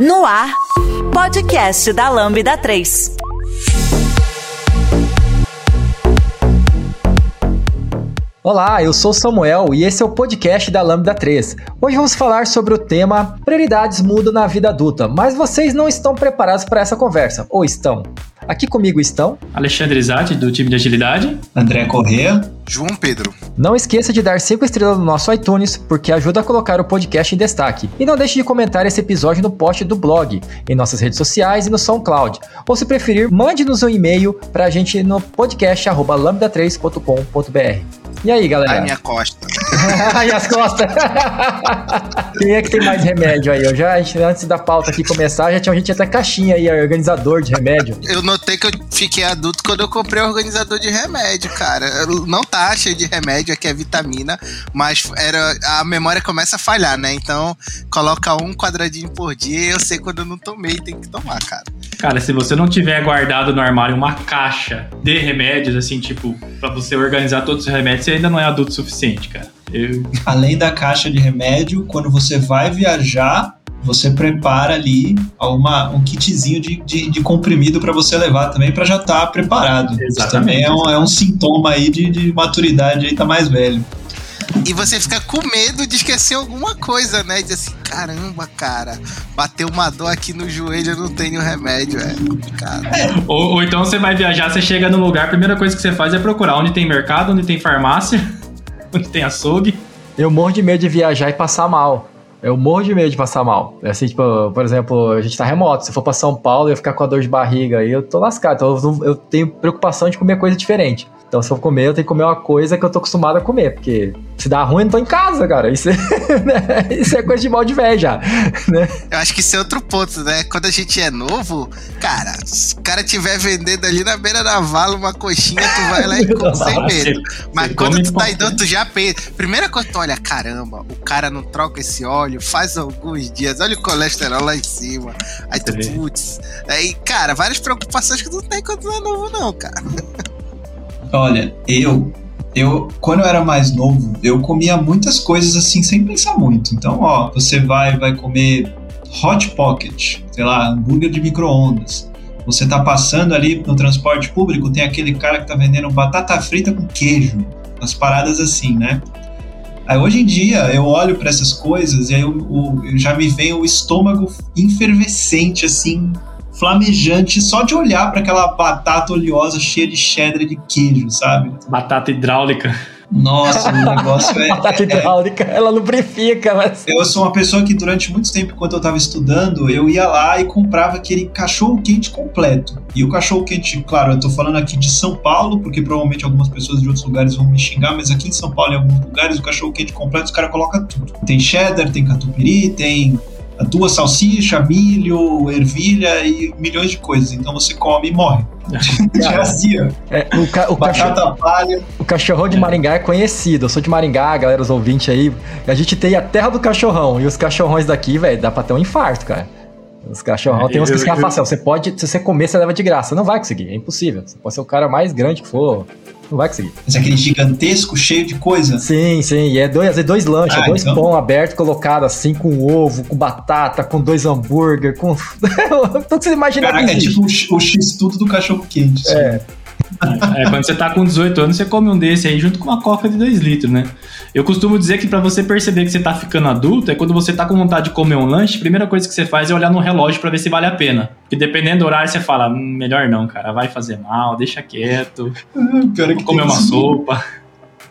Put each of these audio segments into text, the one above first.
No ar, podcast da Lambda 3. Olá, eu sou Samuel e esse é o podcast da Lambda 3. Hoje vamos falar sobre o tema Prioridades mudam na vida adulta, mas vocês não estão preparados para essa conversa, ou estão? Aqui comigo estão Alexandre Zatti, do time de agilidade. André Corrêa. João Pedro. Não esqueça de dar 5 estrelas no nosso iTunes, porque ajuda a colocar o podcast em destaque. E não deixe de comentar esse episódio no post do blog, em nossas redes sociais e no SoundCloud. Ou se preferir, mande-nos um e-mail para a gente no podcast lambda3.com.br. E aí, galera? Ai, minha costa. e as costas. Quem é que tem mais remédio aí? Eu já, antes da pauta aqui começar, já tinha gente até caixinha aí, organizador de remédio. Eu notei que eu fiquei adulto quando eu comprei o organizador de remédio, cara. Não tá cheio de remédio, aqui é vitamina, mas era a memória começa a falhar, né? Então, coloca um quadradinho por dia e eu sei quando eu não tomei, tem que tomar, cara. Cara, se você não tiver guardado no armário uma caixa de remédios, assim, tipo, para você organizar todos os remédios, você ainda não é adulto o suficiente, cara. Eu... Além da caixa de remédio, quando você vai viajar, você prepara ali uma, um kitzinho de, de, de comprimido para você levar também, para já estar tá preparado. Exatamente. Isso também é um, é um sintoma aí de, de maturidade aí, tá mais velho. E você fica com medo de esquecer alguma coisa, né? Diz assim, caramba, cara, bateu uma dor aqui no joelho, eu não tenho remédio, é complicado. É. Ou, ou, então você vai viajar, você chega no lugar, a primeira coisa que você faz é procurar onde tem mercado, onde tem farmácia, onde tem açougue. Eu morro de medo de viajar e passar mal. Eu morro de medo de passar mal. É assim, tipo, por exemplo, a gente tá remoto. Se for pra São Paulo, eu ficar com a dor de barriga eu tô lascado. Então eu, eu tenho preocupação de comer coisa diferente. Então, se eu comer, eu tenho que comer uma coisa que eu tô acostumado a comer, porque se dá ruim, eu não tô em casa, cara. Isso é, né? isso é coisa de mal de velho já, né? Eu acho que isso é outro ponto, né? Quando a gente é novo, cara, se o cara tiver vendendo ali na beira da vala uma coxinha, tu vai lá e come sem medo. Mas quando tu tá indo, tu já pensa. Primeira coisa, tu olha, caramba, o cara não troca esse óleo faz alguns dias, olha o colesterol lá em cima. Aí tu, putz. Aí, cara, várias preocupações que tu não tem quando tu é novo, não, cara. Olha, eu, eu, quando eu era mais novo, eu comia muitas coisas assim sem pensar muito. Então, ó, você vai, vai comer hot pocket, sei lá, hambúrguer de micro-ondas. Você tá passando ali no transporte público, tem aquele cara que tá vendendo batata frita com queijo, as paradas assim, né? Aí hoje em dia eu olho para essas coisas e aí eu, eu, já me vem o estômago enfervescente, assim, flamejante só de olhar para aquela batata oleosa cheia de cheddar e de queijo, sabe? Batata hidráulica. Nossa, o negócio é. Batata hidráulica, é, ela lubrifica, mas. Eu sou uma pessoa que durante muito tempo, enquanto eu estava estudando, eu ia lá e comprava aquele cachorro quente completo. E o cachorro quente, claro, eu tô falando aqui de São Paulo, porque provavelmente algumas pessoas de outros lugares vão me xingar, mas aqui em São Paulo, em alguns lugares, o cachorro quente completo, os caras colocam tudo. Tem cheddar, tem catupiry, tem duas salsichas, milho, ervilha e milhões de coisas. Então você come e morre. Já azia. É, o, ca o, cachorro, palha. o cachorrão de Maringá é conhecido. Eu sou de Maringá, galera, os ouvintes aí. A gente tem a terra do cachorrão. E os cachorrões daqui, velho, dá pra ter um infarto, cara. Os cachorrão é, tem uns que se afastam. Você pode, se você comer, você leva de graça. Não vai conseguir, é impossível. Você pode ser o cara mais grande que for. Não vai conseguir. Mas aquele gigantesco, cheio de coisa? Sim, sim. E é dois, é dois lanches, ah, dois então... pão aberto colocado assim, com ovo, com batata, com dois hambúrguer, com. Tudo que você imagina Caraca, é tipo o, o X-tudo do cachorro quente. Assim. É. Quando você tá com 18 anos, você come um desse aí junto com uma coca de 2 litros, né? Eu costumo dizer que para você perceber que você tá ficando adulto, é quando você tá com vontade de comer um lanche, a primeira coisa que você faz é olhar no relógio para ver se vale a pena. Porque dependendo do horário, você fala, hum, melhor não, cara, vai fazer mal, deixa quieto. Pior é que comer uma sopa.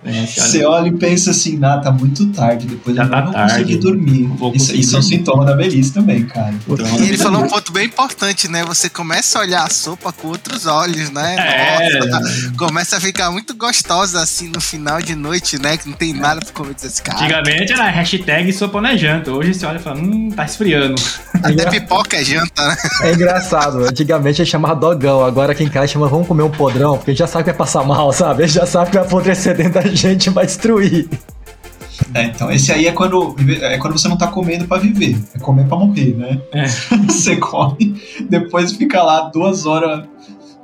É, você olha e pensa assim, ah, tá muito tarde, depois Já eu tá não tarde, consegui dormir. Isso, isso é um sintoma da velhice também, cara. Então, e ele falou um ponto bem importante, né? Você começa a olhar a sopa com outros olhos, né? É. Nossa, começa a ficar muito gostosa assim no final de noite, né? Que não tem nada pra comer desse cara. Antigamente era hashtag sopa não é janta. Hoje você olha e fala, hum, tá esfriando. Até pipoca é janta, né? É engraçado. Antigamente a gente chamava dogão, agora quem quer chama vamos comer um podrão, porque a gente já sabe que vai passar mal, sabe? A gente já sabe que vai apodrecer dentro da gente vai destruir. É, então esse aí é quando, é quando você não tá comendo para viver, é comer para morrer, né? É. você come, depois fica lá duas horas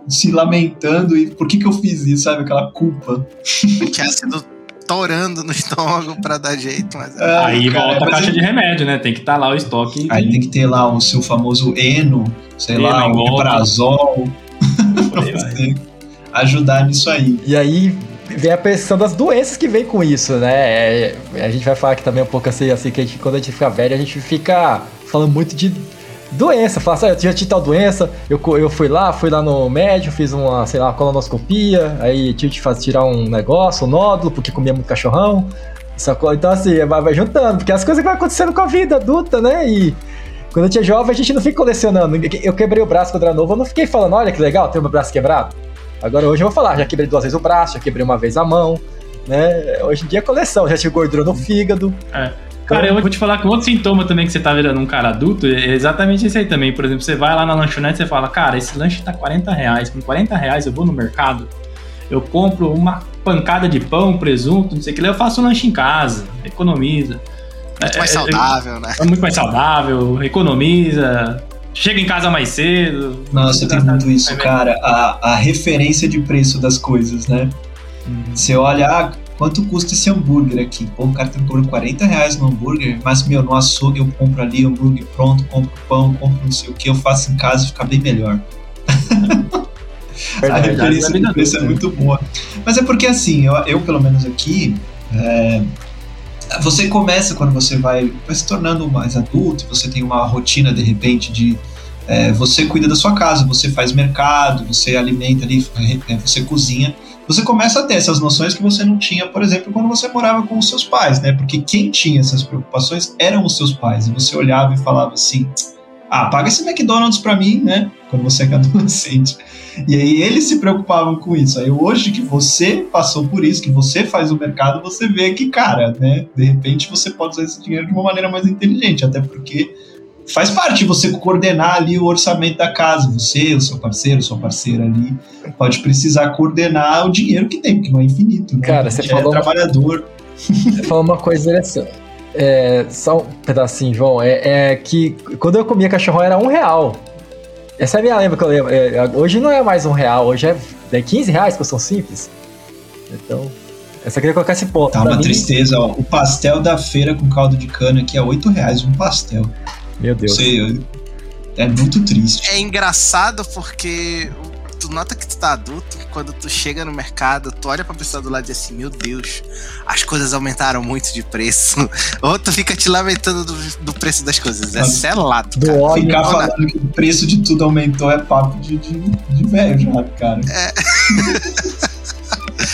se lamentando e por que que eu fiz isso, sabe? Aquela culpa. Tinha sido torando no estômago pra dar jeito. Mas... Ah, aí cara, volta a caixa de remédio, né? Tem que estar tá lá o estoque. Aí tem que ter lá o seu famoso Eno, sei Eno, lá, o Prazol. pra você ajudar nisso aí. E aí vem a pressão das doenças que vem com isso, né? É, a gente vai falar aqui também um pouco assim, assim que a gente, quando a gente fica velho, a gente fica falando muito de doença. Fala assim, ah, eu tinha tal doença, eu, eu fui lá, fui lá no médico, fiz uma, sei lá, colonoscopia, aí tive que fazer, tirar um negócio, um nódulo, porque comia muito cachorrão. Sacou? Então, assim, vai, vai juntando, porque as coisas que vão acontecendo com a vida adulta, né? E quando a gente é jovem, a gente não fica colecionando. Eu quebrei o braço quando era novo, eu não fiquei falando, olha que legal, tem meu braço quebrado. Agora hoje eu vou falar, já quebrei duas vezes o braço, já quebrei uma vez a mão, né? Hoje em dia é coleção, já tive gordura no fígado. É. Cara, eu vou te falar que um outro sintoma também que você tá virando um cara adulto é exatamente esse aí também. Por exemplo, você vai lá na lanchonete e fala, cara, esse lanche tá 40 reais. Com 40 reais eu vou no mercado, eu compro uma pancada de pão, presunto, não sei o que lá, eu faço um lanche em casa, economiza. Muito mais é, é saudável, é, né? É muito mais saudável, economiza, chega em casa mais cedo. Nossa, tem muito isso, cara. A, a referência de preço das coisas, né? Uhum. Você olha, ah, quanto custa esse hambúrguer aqui? Pô, o cara tá me cobrando 40 reais no hambúrguer, mas, meu, no açougue eu compro ali hambúrguer pronto, compro pão, compro não sei o que, eu faço em casa e fica bem melhor. a referência de preço é muito boa. Mas é porque, assim, eu, eu pelo menos aqui, é, você começa quando você vai, vai se tornando mais adulto, você tem uma rotina de repente de é, você cuida da sua casa, você faz mercado, você alimenta ali, é, você cozinha. Você começa a ter essas noções que você não tinha, por exemplo, quando você morava com os seus pais, né? Porque quem tinha essas preocupações eram os seus pais. E você olhava e falava assim: ah, paga esse McDonald's para mim, né? Quando você é adolescente. E aí eles se preocupavam com isso. Aí hoje que você passou por isso, que você faz o mercado, você vê que, cara, né? De repente você pode usar esse dinheiro de uma maneira mais inteligente, até porque faz parte você coordenar ali o orçamento da casa. Você, o seu parceiro, sua parceira ali, pode precisar coordenar o dinheiro que tem, porque não é infinito, né? Cara, você falou é trabalhador. Você falou uma coisa interessante. É, só um pedacinho, João. É, é, que quando eu comia cachorrão era um real. Essa é a minha lembra que eu lembro. É, hoje não é mais um real, hoje é, é 15 reais, que são simples. Então, eu só queria colocar esse ponto. Tá uma mim... tristeza, ó. O pastel da feira com caldo de cana aqui é 8 reais um pastel. Meu Deus. Sei, é muito triste. É engraçado porque tu nota que tu tá adulto, quando tu chega no mercado, tu olha pra pessoa do lado e diz assim, meu Deus, as coisas aumentaram muito de preço. Ou tu fica te lamentando do, do preço das coisas. É selado, cara. Óleo, Ficar falando que o preço de tudo aumentou é papo de, de, de velho já, cara. É.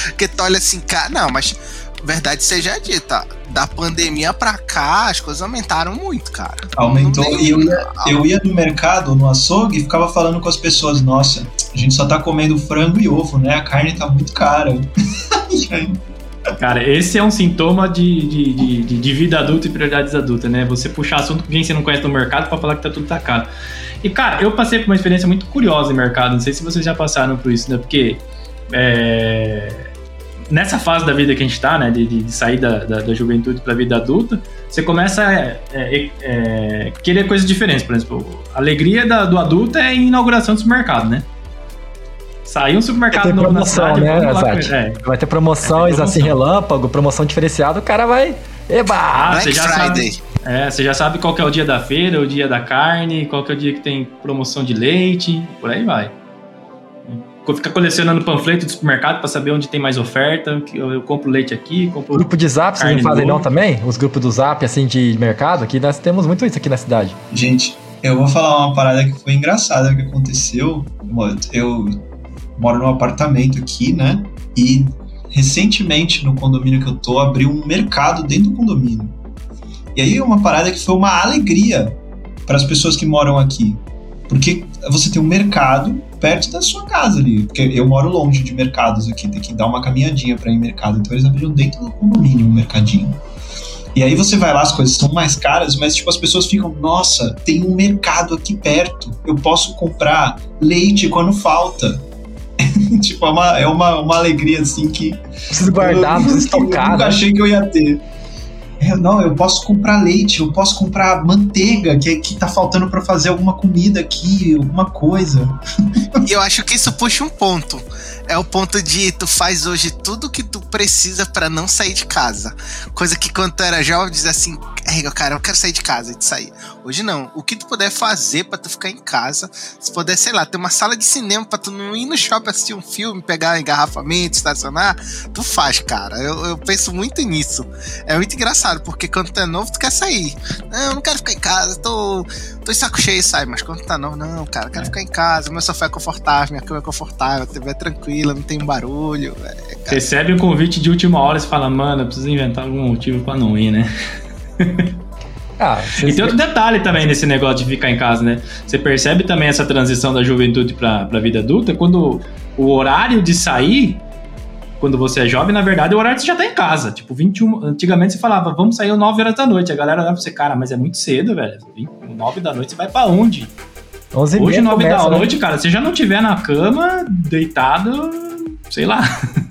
Porque tu olha assim, cara, não, mas verdade seja dita, da pandemia pra cá, as coisas aumentaram muito, cara. Aumentou. E eu ia, eu ia no mercado, no açougue, e ficava falando com as pessoas: nossa, a gente só tá comendo frango e ovo, né? A carne tá muito cara. Cara, esse é um sintoma de, de, de, de, vida adulta e prioridades adultas, né? Você puxar assunto com quem você não conhece no mercado para falar que tá tudo tá caro. E, cara, eu passei por uma experiência muito curiosa em mercado, não sei se vocês já passaram por isso, né? Porque é, nessa fase da vida que a gente está, né, de, de, sair da, da, da juventude para a vida adulta, você começa a é, é, é, querer coisas diferentes. Por exemplo, a alegria da, do adulto é a inauguração do supermercado, né? Sair um supermercado novo promoção, na cidade, né, é. Vai ter promoções promoção. assim, relâmpago, promoção diferenciada, o cara vai. Eba! Ah, você já Friday. Sabe, é, você já sabe qual é o dia da feira, o dia da carne, qual é o dia que tem promoção de leite, por aí vai ficar colecionando panfleto do supermercado para saber onde tem mais oferta. Eu, eu compro leite aqui, compro. Grupo de zap, vocês não fazem não também? Os grupos do zap, assim, de mercado? Aqui nós temos muito isso aqui na cidade. Gente, eu vou falar uma parada que foi engraçada que aconteceu. Eu moro num apartamento aqui, né? E recentemente no condomínio que eu tô, abriu um mercado dentro do condomínio. E aí uma parada que foi uma alegria para as pessoas que moram aqui. Porque você tem um mercado perto da sua casa ali. Porque eu moro longe de mercados aqui, tem que dar uma caminhadinha para ir no mercado. Então eles abriram dentro do condomínio um mercadinho. E aí você vai lá, as coisas estão mais caras, mas tipo, as pessoas ficam, nossa, tem um mercado aqui perto, eu posso comprar leite quando falta. tipo, é, uma, é uma, uma alegria assim que. Preciso guardar, preciso estocar. Eu nunca né? achei que eu ia ter. Eu, não, eu posso comprar leite, eu posso comprar manteiga, que, que tá faltando para fazer alguma comida aqui, alguma coisa. Eu acho que isso puxa um ponto. É o ponto de tu faz hoje tudo que tu precisa para não sair de casa. Coisa que quando tu era jovem, dizia assim, cara, eu quero sair de casa e de sair. Hoje não. O que tu puder fazer para tu ficar em casa, se puder, sei lá, ter uma sala de cinema para tu não ir no shopping assistir um filme, pegar engarrafamento, estacionar, tu faz, cara. Eu, eu penso muito nisso. É muito engraçado, porque quando tu é novo, tu quer sair. Não, eu não quero ficar em casa, tô, tô em saco cheio, sai. Mas quando tu tá novo, não, cara, eu quero ficar em casa, meu sofá é confortável, minha cama é confortável, a TV é tranquila, não tem barulho. É, Recebe o um convite de última hora e fala, mano, eu preciso inventar algum motivo para não ir, né? Ah, e tem outro detalhe também nesse negócio de ficar em casa, né? Você percebe também essa transição da juventude para a vida adulta, quando o horário de sair, quando você é jovem, na verdade, o horário você já tá em casa. Tipo, 21. Antigamente você falava, vamos sair às 9 horas da noite. A galera olhava pra você, cara, mas é muito cedo, velho. 9 da noite você vai para onde? 11 Hoje, 9 começa, da né? noite, cara, se já não tiver na cama, deitado, sei lá.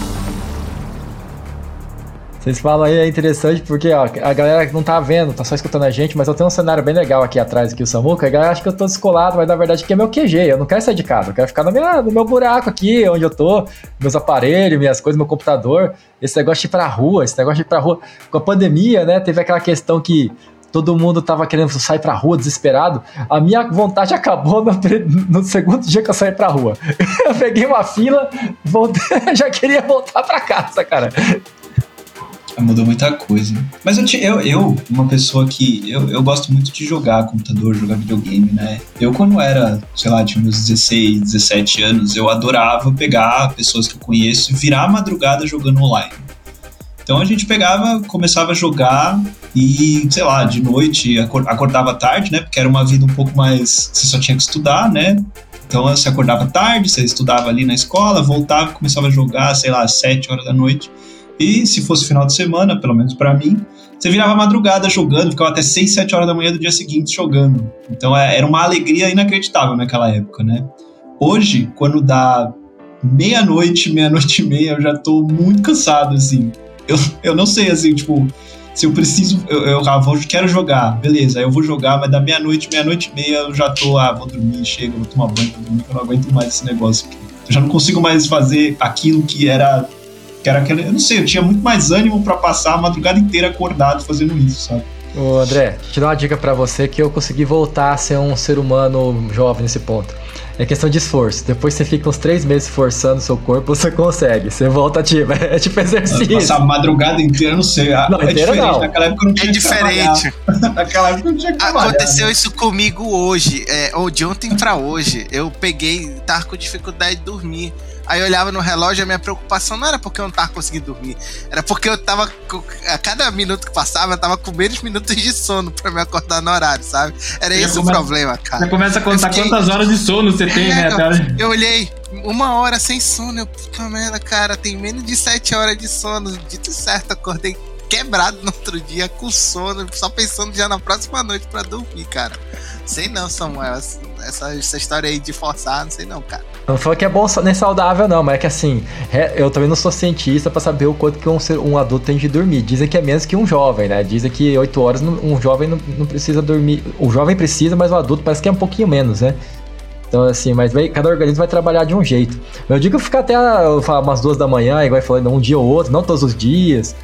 Vocês falam aí, é interessante porque ó, a galera não tá vendo, tá só escutando a gente, mas eu tenho um cenário bem legal aqui atrás, aqui o Samuca. A galera acha que eu tô descolado, mas na verdade aqui é meu QG. Eu não quero sair de casa, eu quero ficar no meu, no meu buraco aqui, onde eu tô, meus aparelhos, minhas coisas, meu computador. Esse negócio de ir pra rua, esse negócio de ir pra rua. Com a pandemia, né, teve aquela questão que todo mundo tava querendo sair pra rua desesperado. A minha vontade acabou no, no segundo dia que eu saí pra rua. Eu peguei uma fila, voltei, já queria voltar pra casa, cara. Mudou muita coisa. Mas eu, eu, eu uma pessoa que. Eu, eu gosto muito de jogar computador, jogar videogame, né? Eu, quando era, sei lá, tinha meus 16, 17 anos, eu adorava pegar pessoas que eu conheço e virar a madrugada jogando online. Então a gente pegava, começava a jogar e, sei lá, de noite acordava tarde, né? Porque era uma vida um pouco mais. Você só tinha que estudar, né? Então você acordava tarde, você estudava ali na escola, voltava, começava a jogar, sei lá, às 7 horas da noite. E se fosse final de semana, pelo menos para mim, você virava madrugada jogando, ficava até 6, 7 horas da manhã do dia seguinte jogando. Então é, era uma alegria inacreditável naquela época, né? Hoje, quando dá meia-noite, meia-noite e meia, eu já tô muito cansado, assim. Eu, eu não sei, assim, tipo, se eu preciso, eu, eu ah, vou, quero jogar, beleza, eu vou jogar, mas da meia-noite, meia-noite e meia eu já tô, ah, vou dormir, chega, vou tomar banho, vou dormir, eu não aguento mais esse negócio aqui. Eu já não consigo mais fazer aquilo que era que era aquele, eu não sei, eu tinha muito mais ânimo para passar a madrugada inteira acordado fazendo isso, sabe? Ô André, te dar uma dica para você que eu consegui voltar a ser um ser humano jovem nesse ponto. É questão de esforço. Depois você fica uns três meses forçando seu corpo, você consegue. Você volta ativo. É tipo exercício. Passar a madrugada inteira, não sei. Não, é inteira diferente. não. Naquela época não tinha É diferente. Naquela época não tinha que Aconteceu né? isso comigo hoje, é, ou de ontem para hoje. Eu peguei, tava com dificuldade de dormir. Aí eu olhava no relógio e a minha preocupação não era porque eu não tava conseguindo dormir. Era porque eu tava. A cada minuto que passava, eu tava com menos minutos de sono pra me acordar no horário, sabe? Era esse o problema, cara. Você começa a contar fiquei... quantas horas de sono você tem, é, né? Eu, eu olhei, uma hora sem sono. Eu, puta merda, cara, tem menos de sete horas de sono. Dito certo, acordei quebrado no outro dia, com sono, só pensando já na próxima noite para dormir, cara. Sei não, Samuel. Essa, essa história aí de forçar, não sei não, cara. Não foi que é bom nem saudável, não, mas é que assim, eu também não sou cientista para saber o quanto que um, um adulto tem de dormir. Dizem que é menos que um jovem, né? Dizem que 8 horas um jovem não, não precisa dormir. O jovem precisa, mas o adulto parece que é um pouquinho menos, né? Então, assim, mas cada organismo vai trabalhar de um jeito. Eu digo ficar até umas duas da manhã, igual falando um dia ou outro, não todos os dias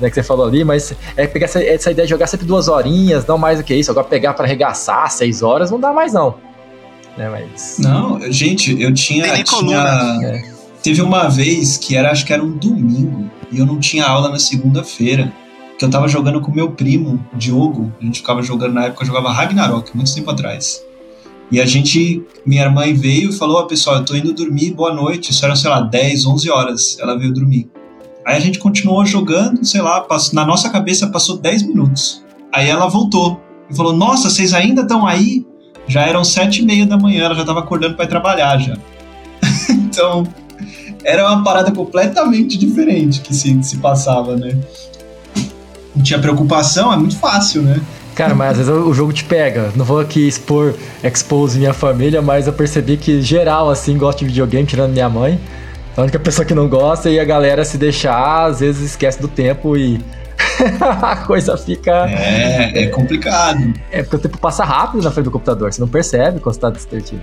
né, que você falou ali, mas é pegar essa, essa, ideia de jogar sempre duas horinhas, não mais do que isso. Agora pegar para arregaçar seis horas não dá mais, não. Né, mas... Não, gente, eu tinha. tinha é. Teve uma vez que era, acho que era um domingo, e eu não tinha aula na segunda-feira. Que eu tava jogando com meu primo, Diogo. A gente ficava jogando, na época eu jogava Ragnarok, muito tempo atrás. E a gente, minha mãe veio e falou: Ó, oh, pessoal, eu tô indo dormir, boa noite. Isso era, sei lá, 10, 11 horas. Ela veio dormir. Aí a gente continuou jogando, sei lá, na nossa cabeça passou 10 minutos. Aí ela voltou e falou: Nossa, vocês ainda estão aí? já eram sete e meia da manhã, ela já estava acordando para trabalhar já. então, era uma parada completamente diferente que se, se passava, né? Não tinha preocupação, é muito fácil, né? Cara, mas às vezes o jogo te pega. Não vou aqui expor, expose minha família, mas eu percebi que geral, assim, gosta de videogame, tirando minha mãe. A única pessoa que não gosta e a galera se deixar, às vezes esquece do tempo e a coisa fica. É, é complicado. É porque o tempo passa rápido na frente do computador, você não percebe quando você tá distraído.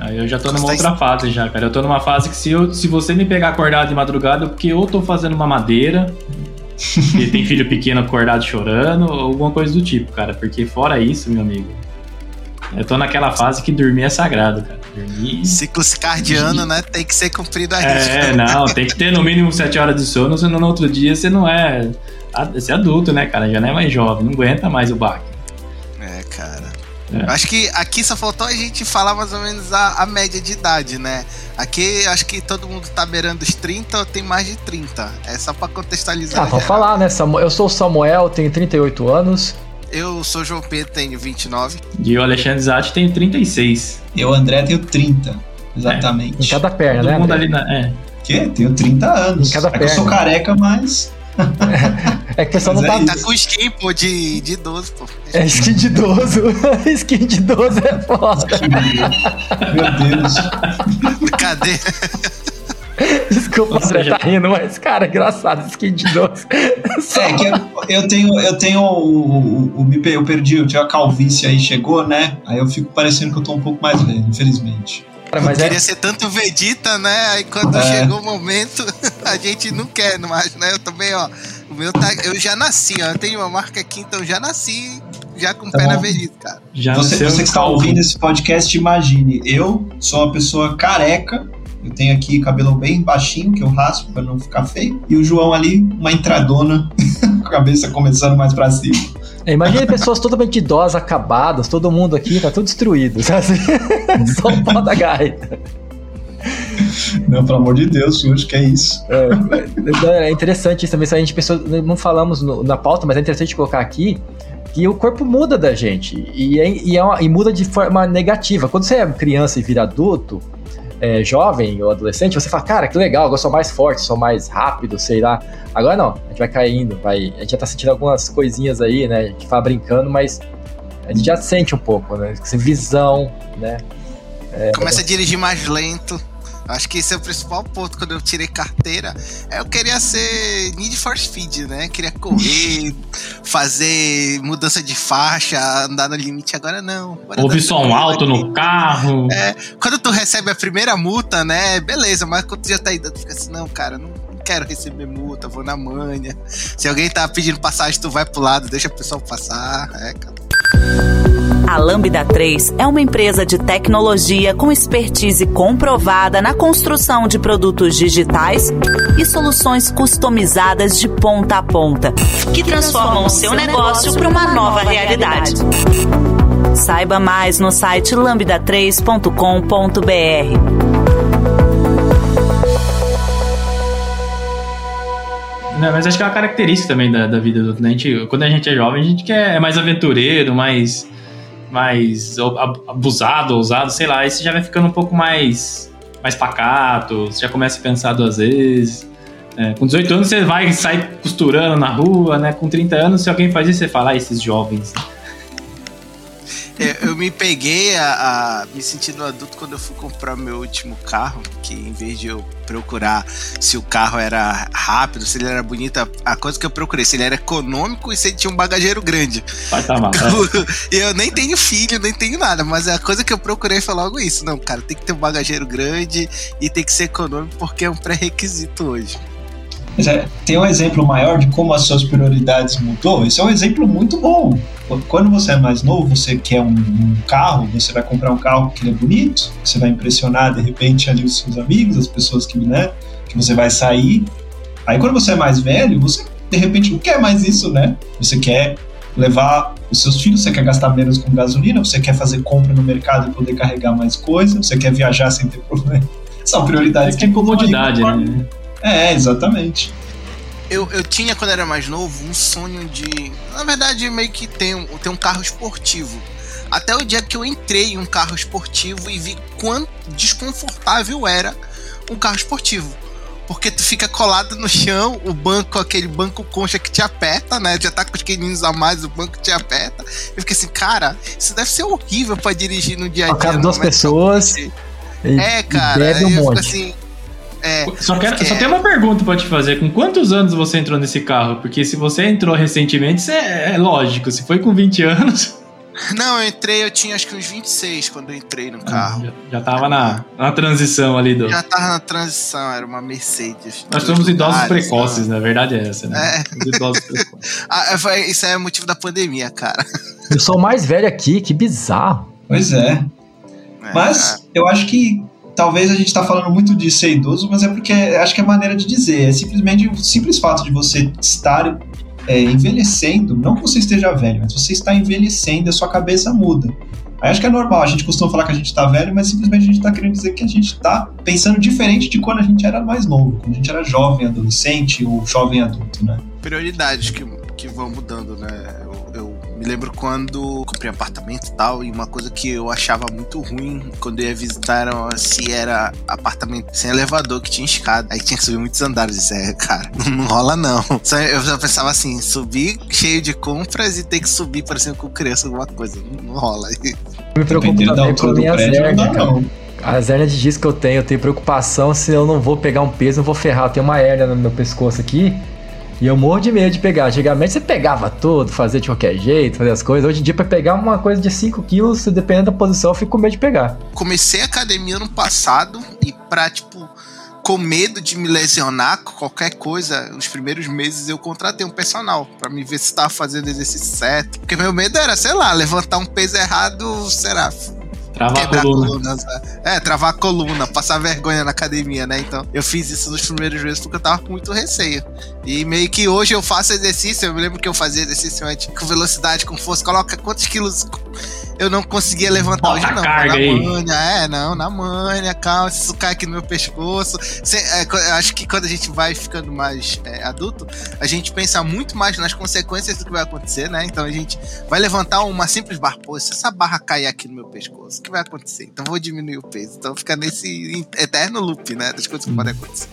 Aí eu já tô numa outra fase já, cara. Eu tô numa fase que se, eu, se você me pegar acordado de madrugada, é porque eu tô fazendo uma madeira, e tem filho pequeno acordado chorando, ou alguma coisa do tipo, cara. Porque fora isso, meu amigo, eu tô naquela fase que dormir é sagrado, cara. Dormir. Ciclo circadiano, né? Tem que ser cumprido a É, não, tem que ter no mínimo 7 horas de sono, senão no outro dia você não é. Você é adulto, né, cara? Já não é mais jovem, não aguenta mais o baque. É, cara. É. Acho que aqui só faltou a gente falar mais ou menos a, a, média de idade, né? Aqui acho que todo mundo tá beirando os 30 ou tem mais de 30. É só pra contextualizar. Ah, vamos falar, né? Eu sou o Samuel, tenho 38 anos. Eu sou João Pedro, tenho 29. E o Alexandre Zatti tem 36. Eu, André, tenho 30. Exatamente. É. Em cada perna, Todo né? Mundo ali na, é. Que? Tenho 30 anos. Em cada é perna. que eu sou careca, mas. É que o pessoal não tá. Mas Tá com skin, pô, de, de idoso, pô. É skin de idoso. skin de idoso é foda. Meu Deus. Cadê? Desculpa, você seja- tá rindo, mas, cara, engraçado, skin de idoso. É que eu, eu tenho, eu tenho o, o, o- eu perdi, eu tinha a calvície aí, chegou, né? Aí eu fico parecendo que eu tô um pouco mais velho, infelizmente. Cara, mas é, Queria ser tanto Vegeta, né? Aí quando É. chegou o momento, a gente não quer mais, né? Eu também, ó. O meu tá. Eu já nasci, ó. Eu tenho uma marca aqui, então eu já nasci já com o Tá pé na bom. Vegeta, cara. Já Você, nasceu você que está ouvindo esse podcast, imagine, eu sou uma pessoa careca, eu tenho aqui cabelo bem baixinho, que eu raspo pra não ficar feio, e o João ali, uma entradona, com a cabeça começando mais pra cima. imagina pessoas totalmente idosas, acabadas, todo mundo aqui tá tudo destruído, sabe? Só o pau da gaita. Não, pelo amor de Deus, senhor, que é isso. É, é interessante isso também, a gente pensou, não falamos no- na pauta, mas é interessante colocar aqui que o corpo muda da gente e, é- e, é uma- e muda de forma negativa. Quando você é criança e vira adulto, é, jovem ou adolescente, você fala, cara, que legal, agora eu sou mais forte, sou mais rápido, sei lá. Agora não, a gente vai caindo, vai, a gente já tá sentindo algumas coisinhas aí, né? A gente fala brincando, mas a gente já sente um pouco, né? Essa visão, né? Começa a dirigir mais lento. Acho que esse é o principal ponto quando eu tirei carteira. Eu queria ser Need for Speed, né? Queria correr, fazer mudança de faixa, andar no limite. Agora não. Ouvir som alto no carro. É, quando tu recebe a primeira multa, né? Beleza, mas quando tu já tá aí, tu fica assim, não, cara, não, não quero receber multa, vou na manha. Se alguém tá pedindo passagem, tu vai pro lado, deixa o pessoal passar. É, cara. A Lambda 3 é uma empresa de tecnologia com expertise comprovada na construção de produtos digitais e soluções customizadas de ponta a ponta, que transformam o seu negócio para uma nova realidade. Saiba mais no site lambda3.com.br. Não, mas acho que é uma característica também da, da vida? A gente, quando a gente é jovem, a gente quer, é mais aventureiro, mais, mais ab- abusado, ousado, sei lá. Aí você já vai ficando um pouco mais, mais pacato, você já começa a pensar duas vezes. É, com 18 anos você vai sair costurando na rua, né? Com 30 anos, se alguém faz isso, você fala, ah, esses jovens. Eu, eu me peguei a, a me sentindo adulto quando eu fui comprar meu último carro, que em vez de eu procurar se o carro era rápido, se ele era bonito, a, a coisa que eu procurei, se ele era econômico e se ele tinha um bagageiro grande. Vai tá mal. Eu nem tenho filho, nem tenho nada, mas a coisa que eu procurei foi logo isso. Não, cara, tem que ter um bagageiro grande e tem que ser econômico porque é um pré-requisito hoje. É, tem um exemplo maior de como as suas prioridades mudou? Esse é um exemplo muito bom. Quando você é mais novo, você quer um, um carro, você vai comprar um carro que ele é bonito, que você vai impressionar de repente ali os seus amigos, as pessoas que, né, que você vai sair. Aí quando você é mais velho, você de repente não quer mais isso, né? Você quer levar os seus filhos, você quer gastar menos com gasolina, você quer fazer compra no mercado e poder carregar mais coisa, você quer viajar sem ter problema. São prioridades que Tem comodidade, mudam aí, né? É, exatamente. Eu, eu tinha, quando era mais novo, um sonho de. Na verdade, meio que ter um, ter um carro esportivo. Até o dia que eu entrei em um carro esportivo e vi quão desconfortável era um carro esportivo. Porque tu fica colado no chão, o banco, aquele banco concha que te aperta, né? Já tá com os pequenininhos a mais, o banco te aperta. Eu fiquei assim, cara, isso deve ser horrível para dirigir no dia a dia. Cabe duas pessoas. É, cara, um eu fico assim. É, só, quero, só tem uma pergunta pra te fazer. Com quantos anos você entrou nesse carro? Porque se você entrou recentemente, é, é lógico. Se foi com 20 anos. Não, eu entrei, eu tinha acho que uns 26 quando eu entrei no carro. já, já tava na, na transição ali do. Já tava na transição, era uma Mercedes. Nós somos idosos lugares, precoces, na verdade é essa, né? É. idosos precoces. ah, é, isso é motivo da pandemia, cara. Eu sou o mais velho aqui, que bizarro. Pois é. é mas eu acho que talvez a gente está falando muito de ser idoso, mas é porque acho que é maneira de dizer. É simplesmente o simples fato de você estar é, envelhecendo, não que você esteja velho, mas você está envelhecendo, a sua cabeça muda. Aí acho que é normal, a gente costuma falar que a gente está velho, mas simplesmente a gente está querendo dizer que a gente está pensando diferente de quando a gente era mais novo, quando a gente era jovem, adolescente ou jovem adulto, né? Prioridades que, que vão mudando, né? Me lembro quando comprei um apartamento e tal, e uma coisa que eu achava muito ruim quando eu ia visitar era se era apartamento sem elevador, que tinha escada. Aí tinha que subir muitos andares. Isso é, cara, não, rola não. Só, eu já pensava assim, subir cheio de compras e ter que subir parecendo com criança alguma coisa. Não, rola. Me preocupo também com minhas hernias, cara. As hérnias de disco que eu tenho, eu tenho preocupação se eu não vou pegar um peso, não vou ferrar. Eu tenho uma hérnia no meu pescoço aqui. E eu morro de medo de pegar. Antigamente você pegava tudo, fazia de qualquer jeito, fazia as coisas. Hoje em dia, pra pegar uma coisa de 5 quilos, dependendo da posição, eu fico com medo de pegar. Comecei a academia ano passado e pra, tipo, com medo de me lesionar, qualquer coisa, os primeiros meses eu contratei um personal para me ver se estava fazendo exercício certo. Porque meu medo era, sei lá, levantar um peso errado, será, Travar a coluna. É, travar a coluna, passar vergonha na academia, né? Então, eu fiz isso nos primeiros meses porque eu tava com muito receio. E meio que hoje eu faço exercício, eu me lembro que eu fazia exercício antes com velocidade, com força, coloca quantos quilos eu não conseguia levantar Bota hoje, não. Carga na aí. manha, é, não, na manha, calma, se isso cai aqui no meu pescoço. Cê, é, eu acho que quando a gente vai ficando mais é, adulto, a gente pensa muito mais nas consequências do que vai acontecer, né? Então a gente vai levantar uma simples barra, pô, se essa barra cair aqui no meu pescoço, o que vai acontecer? Então vou diminuir o peso. Então fica nesse eterno loop, né? Das coisas que podem acontecer.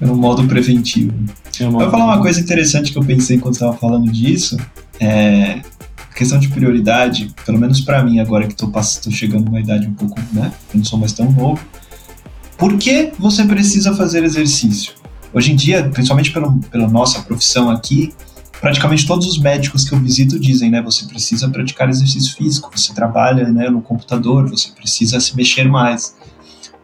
Um modo preventivo. É eu vou falar uma coisa interessante que eu pensei enquanto estava falando disso. É, questão de prioridade, pelo menos para mim agora que estou chegando numa idade um pouco, né, eu não sou mais tão novo, por que você precisa fazer exercício? Hoje em dia, principalmente pelo, pela nossa profissão aqui, praticamente todos os médicos que eu visito dizem, né, você precisa praticar exercício físico, você trabalha, né, no computador, você precisa se mexer mais.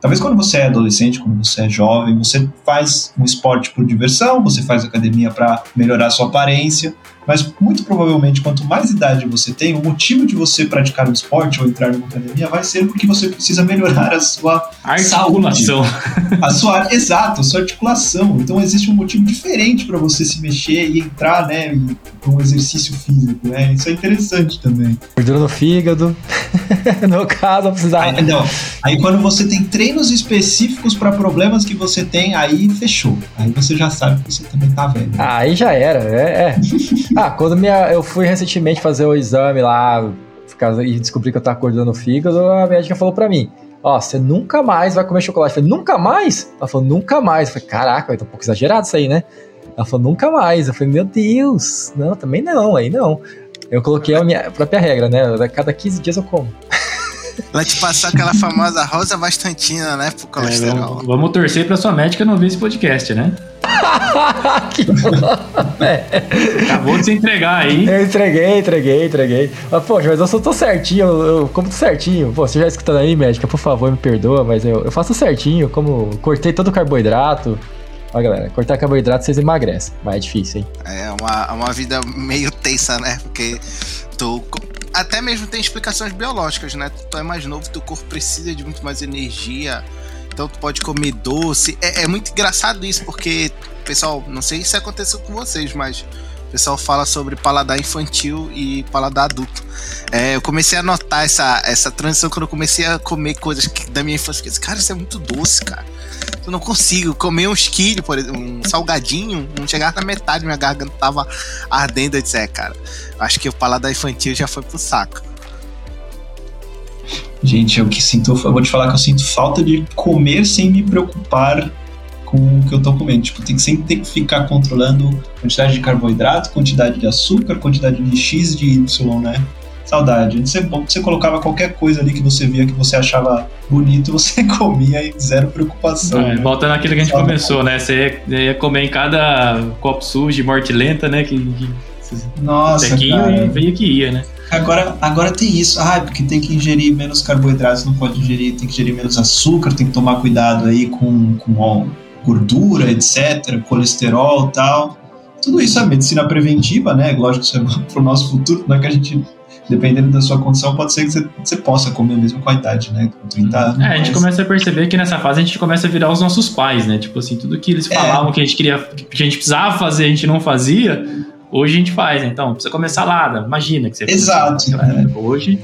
Talvez quando você é adolescente, quando você é jovem, você faz um esporte por diversão, você faz academia para melhorar sua aparência, mas muito provavelmente, quanto mais idade você tem, o motivo de você praticar um esporte ou entrar numa academia vai ser porque você precisa melhorar a sua articulação. Saúde, a sua, exato, a sua articulação. Então existe um motivo diferente para você se mexer e entrar, né, para um exercício físico, né? Isso é interessante também. Gordura no fígado. no caso, precisar. Aí, não. Aí quando você tem treinos específicos para problemas que você tem, aí fechou. Aí você já sabe que você também tá velho. Ah, aí já era, é. é. Ah, quando minha, eu fui recentemente fazer o exame lá e descobri que eu tava acordando o fígado, a médica falou pra mim: Ó, você nunca mais vai comer chocolate. Eu falei, nunca mais? Ela falou, nunca mais. Eu falei, caraca, tá um pouco exagerado isso aí, né? Ela falou, nunca mais. Eu falei, meu Deus, não, também não, aí não. Eu coloquei a minha própria regra, né? A cada 15 dias eu como. Ela te passou aquela famosa rosa bastantina, né? Pro colesterol. É, vamos, vamos torcer pra sua médica não ver esse podcast, né? que é. Acabou de se entregar aí. Eu entreguei, entreguei, entreguei. Mas, poxa, mas eu só tô certinho, eu, eu como certinho. Pô, você já escutando aí, médica, por favor, me perdoa, mas eu, eu faço certinho, como cortei todo o carboidrato. Ó, galera, cortar carboidrato vocês emagrecem, mas é difícil, hein? É uma, uma vida meio tensa, né? Porque tu até mesmo tem explicações biológicas, né? Tu é mais novo, teu corpo precisa de muito mais energia então tu pode comer doce. É, é muito engraçado isso, porque, pessoal, não sei se aconteceu com vocês, mas o pessoal fala sobre paladar infantil e paladar adulto. É, eu comecei a notar essa, essa transição quando eu comecei a comer coisas que, da minha infância. Disse, cara, isso é muito doce, cara. Eu não consigo comer um esquilho, por exemplo, um salgadinho, não chegar na metade, minha garganta tava ardendo. Eu disse, é, cara, acho que o paladar infantil já foi pro saco. Gente, eu que sinto, eu vou te falar que eu sinto falta de comer sem me preocupar com o que eu tô comendo. Tipo, tem que sempre ter que ficar controlando quantidade de carboidrato, quantidade de açúcar, quantidade de X de Y, né? Saudade. Você, você colocava qualquer coisa ali que você via que você achava bonito, você comia e zero preocupação. É, né? Voltando àquilo que a gente Saudade. começou, né? Você ia, ia, comer em cada copo sujo de morte lenta, né? Que, que Nossa, cara. e veio que ia, né? Agora, agora tem isso, ah, porque tem que ingerir menos carboidratos, não pode ingerir, tem que ingerir menos açúcar, tem que tomar cuidado aí com, com gordura, etc., colesterol tal. Tudo isso é medicina preventiva, né? Lógico que isso é para o nosso futuro, não é que a gente dependendo da sua condição, pode ser que você, você possa comer mesmo com a idade, né? Com 30 anos. É, a gente começa a perceber que nessa fase a gente começa a virar os nossos pais, né? Tipo assim, tudo que eles é. falavam é. que a gente queria, que a gente precisava fazer, a gente não fazia, hoje a gente faz, né? Então, precisa comer salada, imagina que você Exato. Né? Hoje.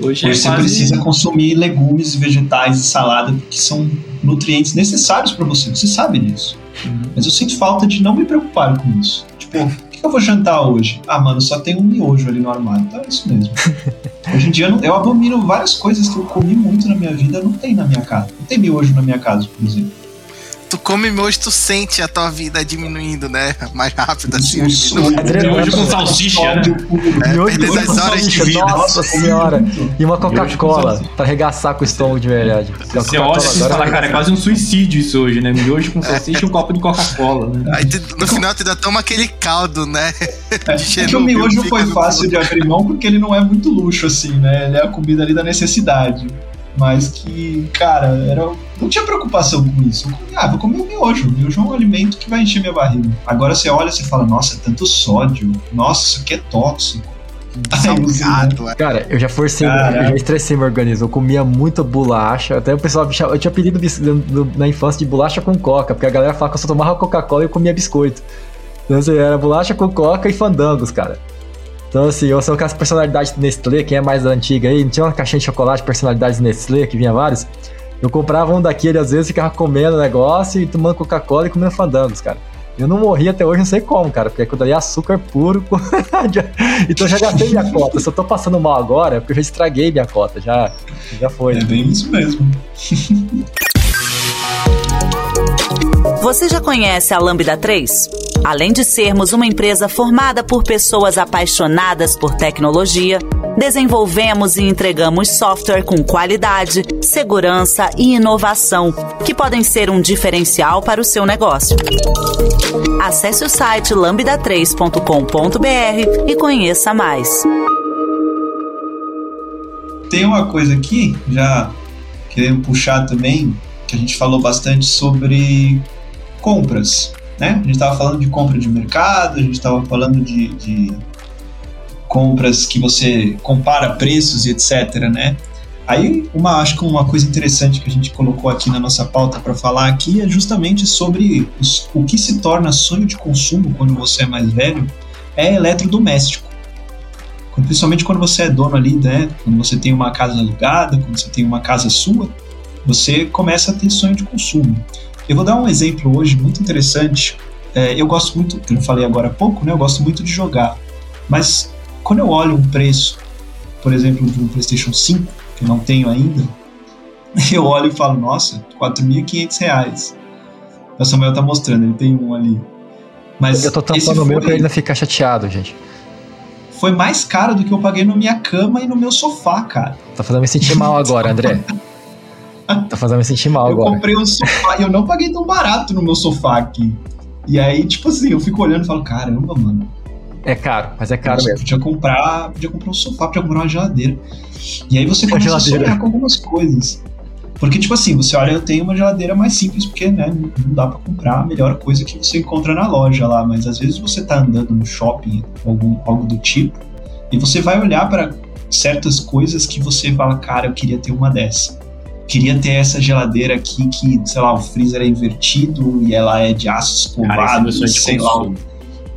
Hoje, é você quase... precisa consumir legumes, vegetais e salada, porque são nutrientes necessários para você. Você sabe disso. Uhum. Mas eu sinto falta de não me preocupar com isso. Tipo, que eu vou jantar hoje? Ah, mano, só tem um miojo ali no armário. Então é isso mesmo. hoje em dia eu abomino várias coisas que eu comi muito na minha vida, não tem na minha casa. Não tem miojo na minha casa, por exemplo tu come miojo, tu sente a tua vida diminuindo, né? Mais rápido, assim. Miojo com salsicha, né? É, miojo com salsicha, nossa senhora. E uma Coca-Cola pra arregaçar com o estômago de verdade. Você olha e fala, cara, é quase um suicídio isso hoje, né? Miojo com salsicha e um copo de Coca-Cola, né? Aí no final tu ainda toma aquele caldo, né? É, é que o miojo foi fácil de abrir mão porque ele não é muito luxo, assim, né? Ele é a comida ali da necessidade mas que, cara, era, não tinha preocupação com isso. Eu comia, ah, vou comer um miojo. O miojo é um alimento que vai encher minha barriga. Agora você olha e fala, nossa, é tanto sódio. Nossa, isso aqui é tóxico. Salgado, é. Cara, eu já forcei, eu já estressei meu organismo. Eu comia muita bolacha. Até o pessoal eu tinha pedido na infância de bolacha com coca, porque a galera fala que eu só tomava Coca-Cola e eu comia biscoito. Então, assim, era bolacha com coca e fandangos, cara. Então, assim, eu sou com as personalidades Nestlé, quem é mais antiga aí, não tinha uma caixinha de chocolate personalidades Nestlé, que vinha vários. Eu comprava um daquele, às vezes, ficava comendo o negócio e tomando Coca-Cola e comendo fandangos, cara. Eu não morri até hoje, não sei como, cara, porque aquilo daí é açúcar puro. então eu já gastei minha cota. Eu tô passando mal agora, é porque eu já estraguei minha cota, já, já foi. É bem isso mesmo. Você já conhece a Lambda 3? Além de sermos uma empresa formada por pessoas apaixonadas por tecnologia, desenvolvemos e entregamos software com qualidade, segurança e inovação, que podem ser um diferencial para o seu negócio. Acesse o site lambda3.com.br e conheça mais. Tem uma coisa aqui, já querendo puxar também, que a gente falou bastante sobre compras. Né? A gente estava falando de compra de mercado, a gente estava falando de, de, compras que você compara preços e etc. Né? Aí, uma, acho que uma coisa interessante que a gente colocou aqui na nossa pauta para falar aqui é justamente sobre os, o que se torna sonho de consumo quando você é mais velho é eletrodoméstico. Principalmente quando você é dono ali, né? Quando você tem uma casa alugada, quando você tem uma casa sua, você começa a ter sonho de consumo. Eu vou dar um exemplo hoje muito interessante. É, eu gosto muito, que eu falei agora há pouco, né? Eu gosto muito de jogar. Mas quando eu olho um preço, por exemplo, de um PlayStation 5, que eu não tenho ainda, eu olho e falo, nossa, R$ 4.500. O Samuel tá mostrando, ele tem um ali. Mas eu tô tampando o meu pra ele não ficar chateado, gente. Foi mais caro do que eu paguei na minha cama e no meu sofá, cara. Tá fazendo me sentir mal agora, André. Tá fazendo me sentir mal eu agora. Eu comprei um sofá e eu não paguei tão barato no meu sofá aqui. E aí, tipo assim, eu fico olhando e falo, caramba, mano. É caro, mas é caro mesmo. Podia comprar, podia comprar um sofá, podia comprar uma geladeira. E aí você começa a sonhar com algumas coisas. Porque, tipo assim, você olha, eu tenho uma geladeira mais simples, porque, né, não dá para comprar a melhor coisa que você encontra na loja lá, mas às vezes você tá andando no shopping, algum, algo do tipo, e você vai olhar para certas coisas que você fala, cara, eu queria ter uma dessa queria ter essa geladeira aqui que, sei lá, o freezer é invertido e ela é de aço escovado, sei lá.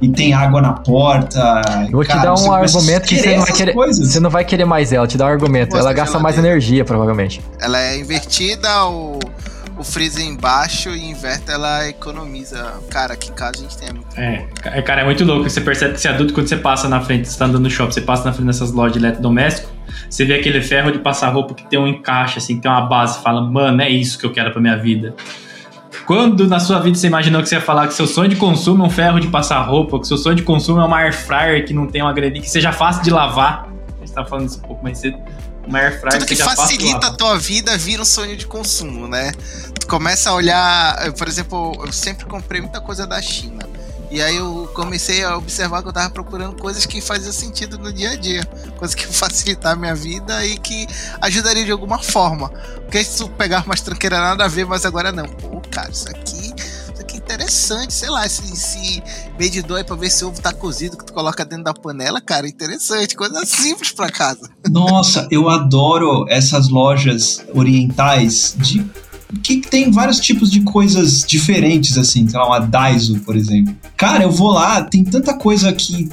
E tem água na porta. Eu vou cara, te dar um argumento que você não vai querer. Coisas. Você não vai querer mais ela, te dá um argumento. ela gasta mais energia, provavelmente. Ela é invertida, o, o freezer embaixo e inverte, ela economiza. Cara, aqui em casa a gente tem muito. É, é, cara, é muito louco. Você percebe que você é adulto quando você passa na frente, você tá andando no shopping, você passa na frente dessas lojas de eletrodoméstico Você vê aquele ferro de passar roupa que tem um encaixe, assim, que tem uma base, fala, mano, é isso que eu quero pra minha vida. Quando na sua vida você imaginou que você ia falar que seu sonho de consumo é um ferro de passar roupa, que seu sonho de consumo é uma air fryer que não tem uma grelha, que seja fácil de lavar? A gente tá falando isso um pouco mais cedo. Uma air fryer Tudo que, que facilita a tua vida vira um sonho de consumo, né? Tu começa a olhar, por exemplo, eu sempre comprei muita coisa da China. E aí eu comecei a observar que eu tava procurando coisas que faziam sentido no dia a dia. Coisas que facilitar a minha vida e que ajudaria de alguma forma. Porque se tu pegar umas tranqueiras nada a ver, mas agora não. Pô, cara, isso aqui. É interessante, sei lá, esse, esse medidor aí pra ver se o ovo tá cozido que tu coloca dentro da panela, cara, interessante, coisa simples pra casa. Nossa, eu adoro essas lojas orientais de que tem vários tipos de coisas diferentes, assim, sei lá, uma Daiso, por exemplo. Cara, eu vou lá, tem tanta coisa que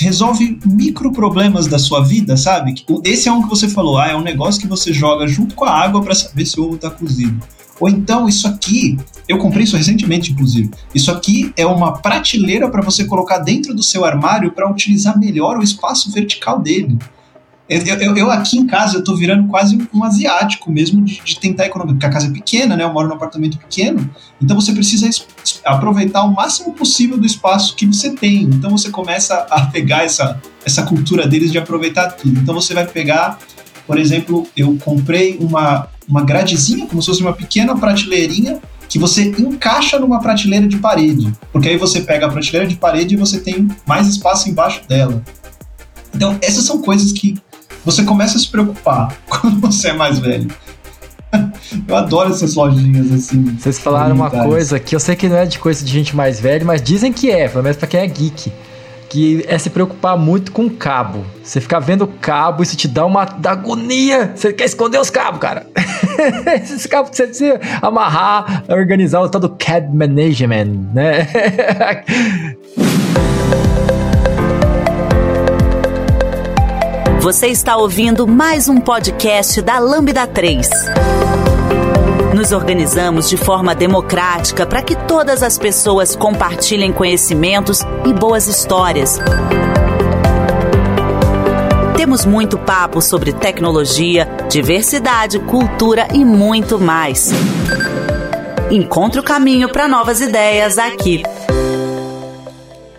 resolve micro problemas da sua vida, sabe? Esse é um que você falou, ah, é um negócio que você joga junto com a água para saber se o ovo tá cozido. Ou então, isso aqui, eu comprei isso recentemente, inclusive. Isso aqui é uma prateleira para você colocar dentro do seu armário para utilizar melhor o espaço vertical dele. Eu, eu, eu, aqui em casa, eu tô virando quase um asiático mesmo de, de, tentar economizar, porque a casa é pequena, né? Eu moro num apartamento pequeno, então você precisa aproveitar o máximo possível do espaço que você tem. Então você começa a pegar essa, essa cultura deles de aproveitar tudo. Então você vai pegar, por exemplo, eu comprei uma, uma gradezinha, como se fosse uma pequena prateleirinha que você encaixa numa prateleira de parede. Porque aí você pega a prateleira de parede e você tem mais espaço embaixo dela. Então, essas são coisas que você começa a se preocupar quando você é mais velho. Eu adoro essas lojinhas assim. Vocês falaram uma coisa que eu sei que não é de coisa de gente mais velha, mas dizem que é, pelo menos pra quem é geek. Que é se preocupar muito com cabo. Você ficar vendo cabo, isso te dá uma agonia. Você quer esconder os cabos, cara. Esses cabos que você precisa amarrar, organizar o tal do CAD Management, né? Você está ouvindo mais um podcast da Lambda 3. Nos organizamos de forma democrática para que todas as pessoas compartilhem conhecimentos e boas histórias. Temos muito papo sobre tecnologia, diversidade, cultura e muito mais. Encontre o caminho para novas ideias aqui.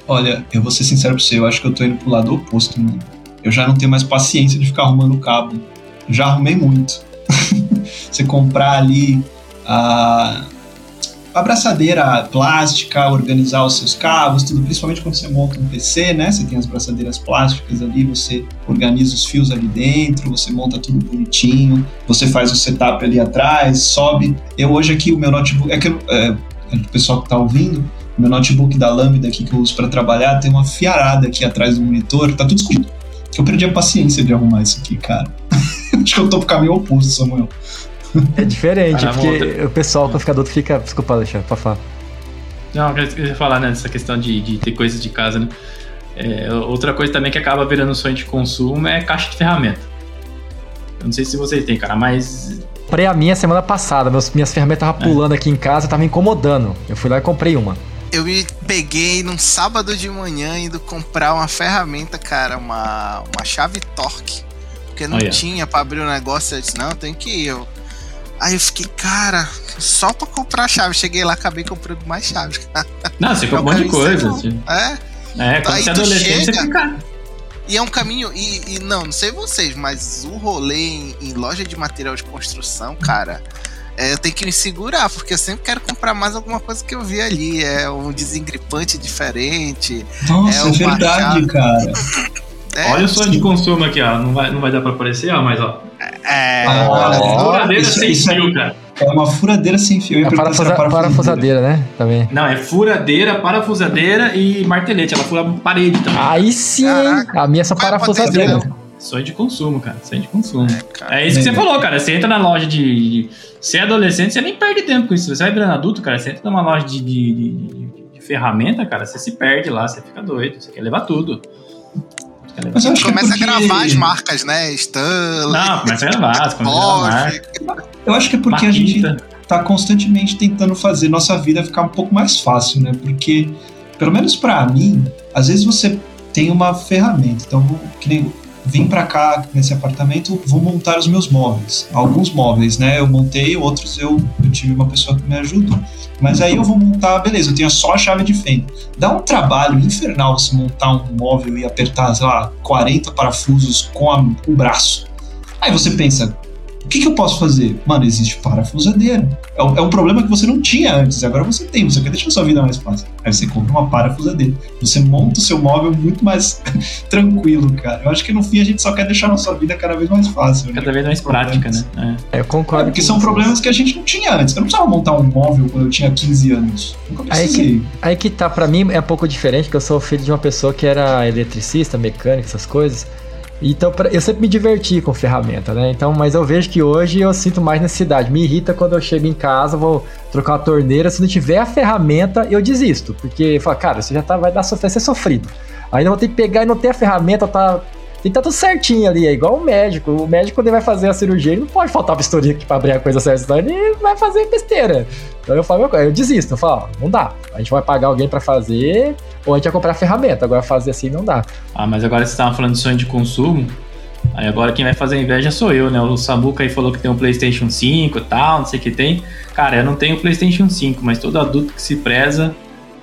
Olha, eu vou ser sincero pra você, eu acho que eu tô indo pro lado oposto, mano eu já não tenho mais paciência de ficar arrumando cabo. já arrumei muito. Você comprar ali a, abraçadeira plástica, organizar os seus cabos, tudo, principalmente quando você monta um PC, né? Você tem as abraçadeiras plásticas ali, você organiza os fios ali dentro, você monta tudo bonitinho, você faz o setup ali atrás, sobe. Eu hoje aqui, o meu notebook, é que é, o pessoal que tá ouvindo, meu notebook da Lambda aqui que eu uso para trabalhar tem uma fiarada aqui atrás do monitor, tá tudo escuro eu perdi a paciência de arrumar isso aqui, cara. Acho que eu tô pro caminho oposto, Samuel. É diferente, porque outra... o pessoal, quando fica adulto, fica. Desculpa, Alexandre, pra falar. Não, eu ia falar, né, dessa questão de, de ter coisas de casa, né? É, outra coisa também que acaba virando sonho de consumo é caixa de ferramenta. Eu não sei se vocês têm, cara, mas. Comprei a minha semana passada, meus, minhas ferramentas estavam é. pulando aqui em casa, tava me incomodando. Eu fui lá e comprei uma eu me peguei num sábado de manhã indo comprar uma ferramenta, cara, uma, uma chave torque. Porque não tinha para abrir o negócio. Eu disse, não, tem que ir. Eu, aí eu fiquei, cara, só pra comprar a chave. Cheguei lá, acabei comprando mais chaves. Não, você comprou um monte de coisa. Assim. É? É, quando aí você é adolescente, chega, você fica. E é um caminho. E, e, não, não sei vocês, mas o rolê em, em loja de material de construção, cara é, eu tenho que me segurar, porque eu sempre quero comprar mais alguma coisa que eu vi ali. É um desengripante diferente. Nossa, é, é verdade, cara. É, Olha o sonho de consumo aqui, ó. Não vai, não vai dar pra aparecer, ó, mas ó. É. Ah, furadeira isso, sem isso fio, cara. É uma furadeira sem fio. É parafusa, parafusadeira, né? Também. Não, é furadeira, parafusadeira e martelete. Ela fura parede também. Aí sim! Caraca. A minha é só parafusadeira. Sonho de consumo, cara. Sonho de consumo. É, é isso que você falou, cara. Você entra na loja de, de você é adolescente, você nem perde tempo com isso. Você vai virando adulto, cara, você entra numa loja de, de, de, de ferramenta, cara, você se perde lá, você fica doido, você quer levar tudo. Mas tudo. começa porque... a gravar as marcas, né? Stanley. Não, começa a gravar, começa a gravar Eu acho que é porque a gente tá constantemente tentando fazer nossa vida ficar um pouco mais fácil, né? Porque, pelo menos para mim, às vezes você tem uma ferramenta. Então, que nem vim para cá nesse apartamento, vou montar os meus móveis. Alguns móveis, né? Eu montei, outros eu, eu tive uma pessoa que me ajudou. Mas aí eu vou montar, beleza, eu tenho só a chave de fenda. Dá um trabalho infernal se montar um móvel e apertar, sei lá, 40 parafusos com a, o braço. Aí você pensa, o que, que, eu posso fazer? Mano, existe parafusadeira. É um, é um, problema que você não tinha antes, agora você tem, você quer deixar a sua vida mais fácil. Aí você compra uma parafusadeira. Você monta o seu móvel muito mais tranquilo, cara. Eu acho que no fim a gente só quer deixar a nossa vida cada vez mais fácil. Né? Cada né? vez mais prática, né? É. Eu concordo. É, porque são problemas que a gente não tinha antes. Eu não precisava montar um móvel quando eu tinha 15 anos. Nunca precisei. Aí que, aí que tá, pra mim é um pouco diferente, porque eu sou filho de uma pessoa que era eletricista, mecânica, essas coisas. Então, eu sempre me diverti com ferramenta, né? Então, mas eu vejo que hoje eu sinto mais necessidade. Me irrita quando eu chego em casa, vou trocar uma torneira. Se não tiver a ferramenta, eu desisto. Porque, fala, cara, você já tá, vai dar vai ser sofrido. Ainda vou ter que pegar e não ter a ferramenta, tá que tá tudo certinho ali, é igual o médico. O médico, quando ele vai fazer a cirurgia, ele não pode faltar vistoria aqui pra abrir a coisa certa, senão ele vai fazer besteira. Então eu falo, eu desisto, eu falo, não dá. A gente vai pagar alguém para fazer, ou a gente vai comprar a ferramenta. Agora fazer assim não dá. Ah, mas agora você tava falando de sonho de consumo. Aí agora quem vai fazer inveja sou eu, né? O Samuca aí falou que tem um PlayStation 5 e tal, não sei o que tem. Cara, eu não tenho PlayStation 5, mas todo adulto que se preza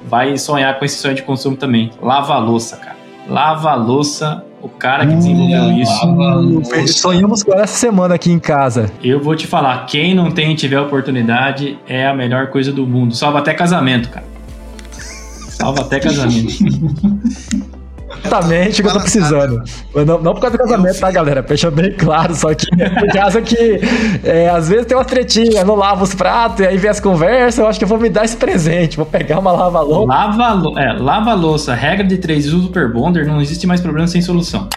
vai sonhar com esse sonho de consumo também. Lava a louça, cara. Lava a louça o cara que desenvolveu isso. Sonhamos com essa semana aqui em casa. Eu vou te falar, quem não tem e tiver oportunidade é a melhor coisa do mundo. Salva até casamento, cara. Salva até casamento. Exatamente o que eu tô precisando. Não, não por causa do casamento, tá, galera? Deixa bem claro, só que por causa que é, às vezes tem uma tretinha, não lavo os pratos, e aí vem as conversas, eu acho que eu vou me dar esse presente, vou pegar uma lava-louça. Lava, é, lava-louça, regra de três uso Super Bonder, não existe mais problema sem solução.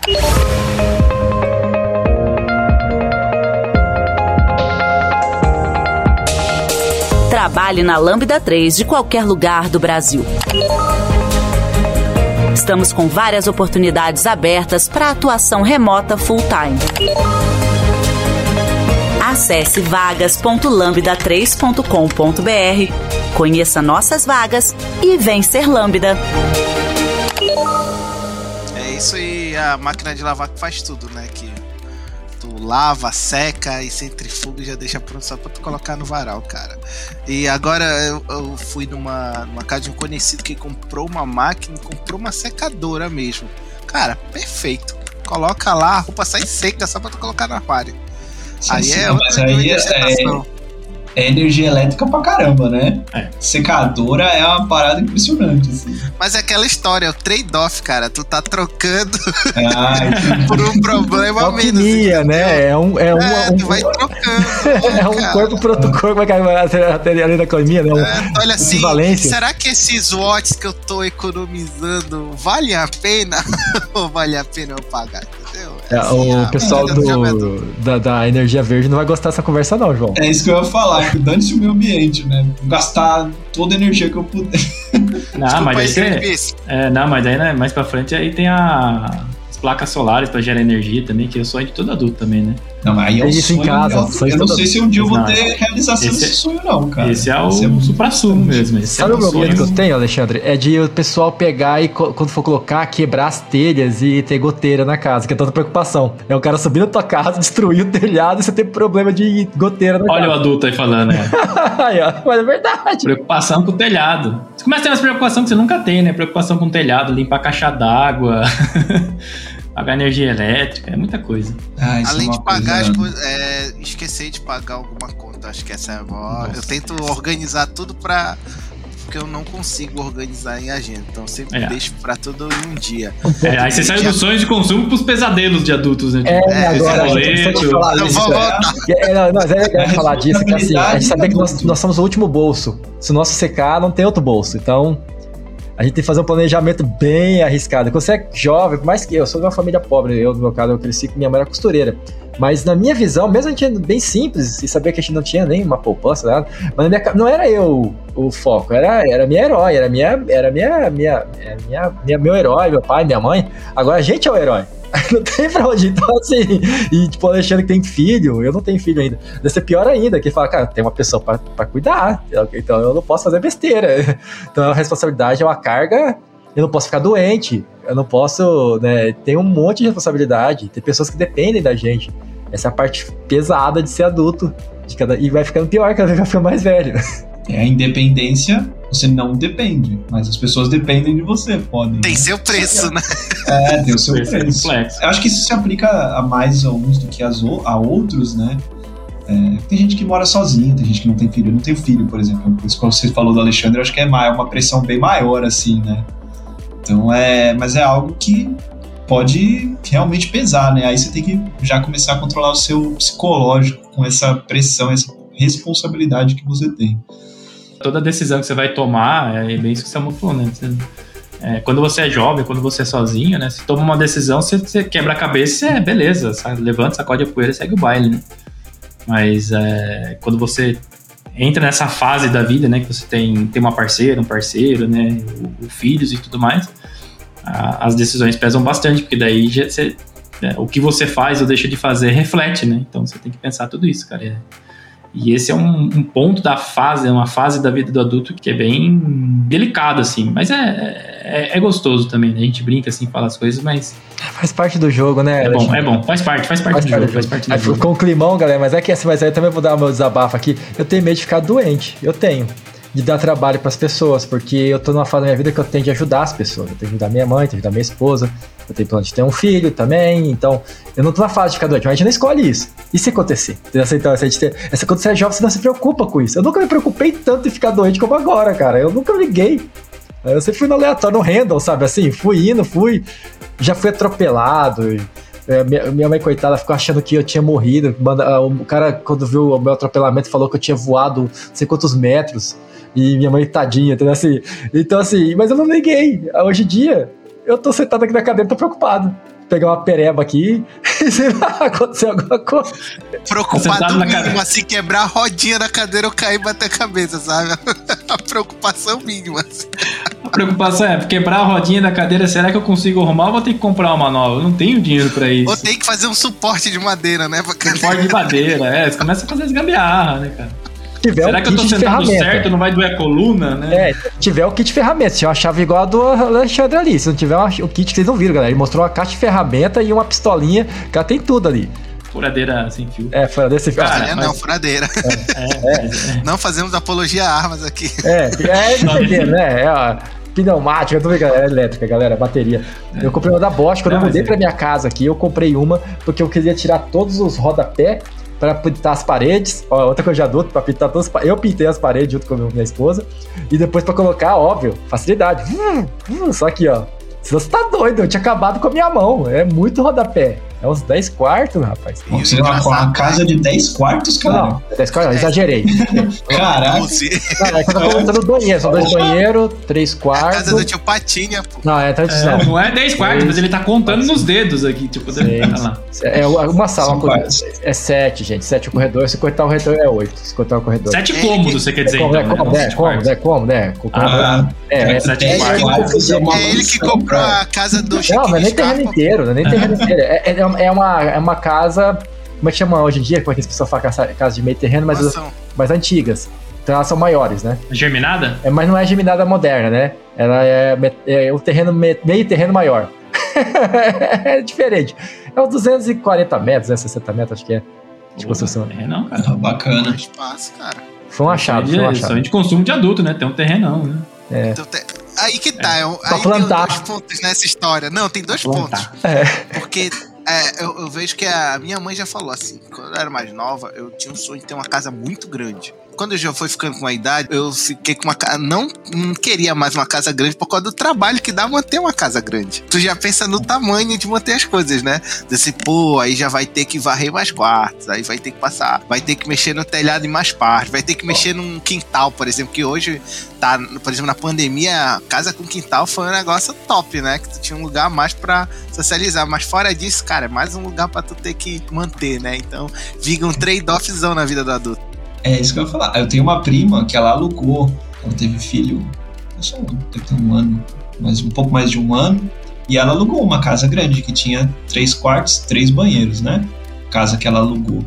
Trabalhe na Lambda 3 de qualquer lugar do Brasil. Estamos com várias oportunidades abertas para atuação remota full-time. Acesse vagas.lambda3.com.br, conheça nossas vagas e vem ser Lambda. É isso aí, a máquina de lavar que faz tudo, né? Que lava, seca e centrifuga e já deixa pronto só pra tu colocar no varal, cara. E agora eu, eu fui numa, numa casa de um conhecido que comprou uma máquina, comprou uma secadora mesmo. Cara, perfeito. Coloca lá, a roupa sai seca só pra tu colocar no aquário. Sim, aí sim, é outra aí é, é energia elétrica pra caramba, né? É. Secadora é uma parada impressionante, assim. Mas é aquela história, é o trade-off, cara. Tu tá trocando Ai, por um problema a menos. Assim, né? É um. É, um, é um, tu vai trocando. é um cara. corpo pro outro corpo, vai além da economia, né? Um, é, olha assim, será que esses watts que eu tô economizando vale a pena? Ou vale a pena eu pagar? É, assim, o pessoal do, da, da, energia verde não vai gostar dessa conversa, não, João. É isso que eu ia falar, dane-se o meio ambiente, né? Gastar toda a energia que eu puder. Não, Desculpa mas aí você, é, não, mas aí né, mais pra frente aí tem a, placas solares pra gerar energia também, que é o sonho de todo adulto também, né? Não, mas aí é o isso sonho, em casa. Eu, eu não sei se um dia eu vou ter realização esse, desse sonho, não, cara. Esse é o esse é supra-sumo mesmo. Esse Sabe é o medo que eu tenho, Alexandre? É de o pessoal pegar e, quando for colocar, quebrar as telhas e ter goteira na casa, que é tanta preocupação. É o cara subir na tua casa, destruir o telhado e você ter problema de goteira na Olha casa. o adulto aí falando, né? Mas é verdade. Preocupação com o telhado. Você começa a ter umas preocupações que você nunca tem, né? Preocupação com o telhado, limpar a caixa d'água. pagar energia elétrica, é muita coisa. Ah, é Além é de pagar coisa... as coisas, é, esquecer de pagar alguma conta, acho que essa é a maior. Eu tento organizar tudo pra. Porque eu não consigo organizar em agenda, então sempre é. deixo pra tudo em um dia. É, aí você sai dos sonhos de consumo pros pesadelos de adultos, né? É, agora, boleto. Falar isso. É, não, não, é legal falar disso, que assim, a gente sabe que nós, nós somos o último bolso. Se o nosso secar, não tem outro bolso. Então, a gente tem que fazer um planejamento bem arriscado. Quando você é jovem, mais que eu, sou de uma família pobre, eu, no meu caso, eu cresci com minha mãe era costureira. Mas na minha visão, mesmo a gente bem simples e saber que a gente não tinha nem uma poupança, nada, mas minha, não era eu o foco, era, era minha herói, era minha, era minha, minha, era minha, minha, meu herói, meu pai, minha mãe. Agora a gente é o herói. não tem pra onde. Então, assim, e tipo, o Alexandre tem filho, eu não tenho filho ainda. Deve ser pior ainda, que fala, cara, tem uma pessoa pra, pra cuidar, então eu não posso fazer besteira. Então a responsabilidade é uma carga eu não posso ficar doente, eu não posso, né? Tem um monte de responsabilidade, tem pessoas que dependem da gente. Essa é a parte pesada de ser adulto, de cada, e vai ficando pior cada vez que eu fico mais velho. É a independência, você não depende, mas as pessoas dependem de você, podem. Tem seu preço, né? É, tem o seu preço. Eu acho que isso se aplica a mais a uns do que a outros, né? É, tem gente que mora sozinho, tem gente que não tem filho. Eu não tenho filho, por exemplo. Por isso que você falou do Alexandre, eu acho que é uma pressão bem maior, assim, né? Então é. Mas é algo que pode realmente pesar, né? Aí você tem que já começar a controlar o seu psicológico com essa pressão, essa responsabilidade que você tem. Toda decisão que você vai tomar, é bem isso que você falou, né? Você, é, quando você é jovem, quando você é sozinho, né? Você toma uma decisão, você, você quebra a cabeça, é beleza, sabe? levanta, sacode a poeira e segue o baile, né? Mas é, quando você entra nessa fase da vida, né? Que você tem, tem uma parceira, um parceiro, né? O, o filhos e tudo mais, a, as decisões pesam bastante, porque daí já, você, é, o que você faz ou deixa de fazer reflete, né? Então você tem que pensar tudo isso, cara. É, e esse é um, um, ponto da fase, é uma fase da vida do adulto que é bem delicado, assim. Mas é, é, é, gostoso também, né? A gente brinca, assim, fala as coisas, mas... Faz parte do jogo, né? É bom, é bom. Faz parte, faz parte faz do parte jogo, faz parte do aí, jogo. Com o climão, galera, mas é que assim, mas aí eu também vou dar o meu desabafo aqui. Eu tenho medo de ficar doente. Eu tenho de dar trabalho para as pessoas, porque eu tô numa fase da minha vida que eu tenho de ajudar as pessoas. Eu tenho de ajudar minha mãe, tenho de ajudar minha esposa, eu tenho plano de ter um filho também, então eu não tô na fase de ficar doente, mas a gente não escolhe isso. E se acontecer? Então, se, a gente ter, essa, quando você é jovem, você não se preocupa com isso. Eu nunca me preocupei tanto em ficar doente como agora, cara. Eu nunca liguei. Eu sempre fui no aleatório, no handle, sabe? Assim, fui indo, fui. Já fui atropelado. É, minha mãe, coitada, ficou achando que eu tinha morrido. Ah, o cara, quando viu o meu atropelamento, falou que eu tinha voado não sei quantos metros. E minha mãe, tadinha, entendeu? Assim, então, assim, mas eu não liguei. Hoje em dia, eu tô sentado aqui na cadeira, tô preocupado. Pegar uma pereba aqui e sei lá, acontecer alguma coisa. Preocupado mínimo, assim, quebrar a rodinha da cadeira, eu cair e bater a cabeça, sabe? a preocupação mínima. Assim. A preocupação é quebrar a rodinha da cadeira, será que eu consigo arrumar ou vou ter que comprar uma nova? Eu não tenho dinheiro pra isso. Ou tem que fazer um suporte de madeira, né? Suporte de madeira, é. Você começa a fazer as gambiarra, né, cara? Tiver Será que eu tô sentado certo, não vai doer a coluna, né? É, tiver o kit de ferramenta. Se tiver uma chave igual a do Alexandre ali. Se não tiver uma, o kit que vocês não viram, galera. Ele mostrou uma caixa de ferramenta e uma pistolinha, que ela tem tudo ali. Furadeira sem fio. É, furadeira sem fio. Cara, é, mas... não, furadeira. É, é, é, não fazemos apologia a armas aqui. É, é entendendo, né? É, ó, pneumática, eu tô vendo, é elétrica, galera, bateria. É. Eu comprei uma da Bosch, quando não, eu mudei é. pra minha casa aqui, eu comprei uma, porque eu queria tirar todos os rodapé para pintar as paredes. Ó, outra coisa de adulto, para pintar todas as Eu pintei as paredes junto com minha esposa. E depois para colocar, óbvio, facilidade. Só que, ó. Você tá doido, eu tinha acabado com a minha mão. É muito rodapé. É uns 10 quartos, rapaz. Você tem uma, casa de 10 quartos, cara? Não, 10 quartos, exagerei. Caraca. Não, é que eu tô contando banheiro. São dois banheiros, três quartos. A casa do tio Patinha, pô. Não, é tradição. É, não é 10 quartos, mas ele tá contando nos dedos aqui, tipo, deve lá. É uma sala, uma coisa, é 7, gente. 7 o corredor. Se cortar o corredor é 8. Se cortar o corredor. 7 cômodos, você quer dizer, então. É cômodo, é cômodo, é cômodo, é. É, 7 quartos. É ele que comprou a casa do Não, não é nem terreno inteiro, não é nem terreno inteiro. É uma uma casa. Como é que chama hoje em dia? Como é que as pessoas falam casa, casa de meio terreno, mas, mas antigas. Então elas são maiores, né? Germinada? É, mas não é germinada moderna, né? Ela é, é um terreno meio terreno maior. é diferente. É uns 240 metros, né? 60 metros, acho que é. De construção. É, não, cara. Ah, bacana. Espaço, cara. Foi um achado, foi um achado. Só de consumo de adulto, né? Tem um terrenão, né? É. Então, te... Aí que tá. É. Aí plantar. tem dois pontos nessa história. Não, tem dois pontos. É. Porque é, eu, eu, vejo que a minha mãe já falou assim, quando eu era mais nova, eu tinha um sonho de ter uma casa muito grande. Quando eu já fui ficando com a idade, eu fiquei com uma casa. Não, não queria mais uma casa grande por causa do trabalho que dá manter uma casa grande. Tu já pensa no tamanho de manter as coisas, né? Desse, pô, aí já vai ter que varrer mais quartos, aí vai ter que passar, vai ter que mexer no telhado em mais partes, vai ter que mexer num quintal, por exemplo, que hoje tá, por exemplo, na pandemia, casa com quintal foi um negócio top, né? Que tu tinha um lugar mais para socializar. Mas fora disso, cara, é mais um lugar para tu ter que manter, né? Então, viga um trade-offzão na vida do adulto. É isso que eu ia falar. Eu tenho uma prima que ela alugou, ela teve filho, só deve ter um ano, mas um pouco mais de um ano, e ela alugou uma casa grande que tinha três quartos, três banheiros, né? Casa que ela alugou.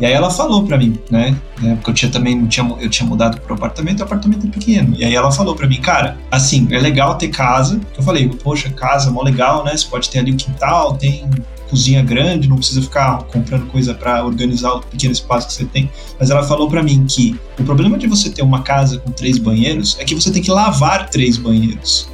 E aí ela falou para mim, né? Porque eu tinha também, tinha, eu tinha mudado pro apartamento, o apartamento é pequeno. E aí ela falou para mim, cara, assim, é legal ter casa. Eu falei, poxa, casa, mó legal, né? Você pode ter ali o quintal, tem cozinha grande, não precisa ficar comprando coisa para organizar o pequeno espaço que você tem. Mas ela falou para mim que o problema de você ter uma casa com três banheiros é que você tem que lavar três banheiros.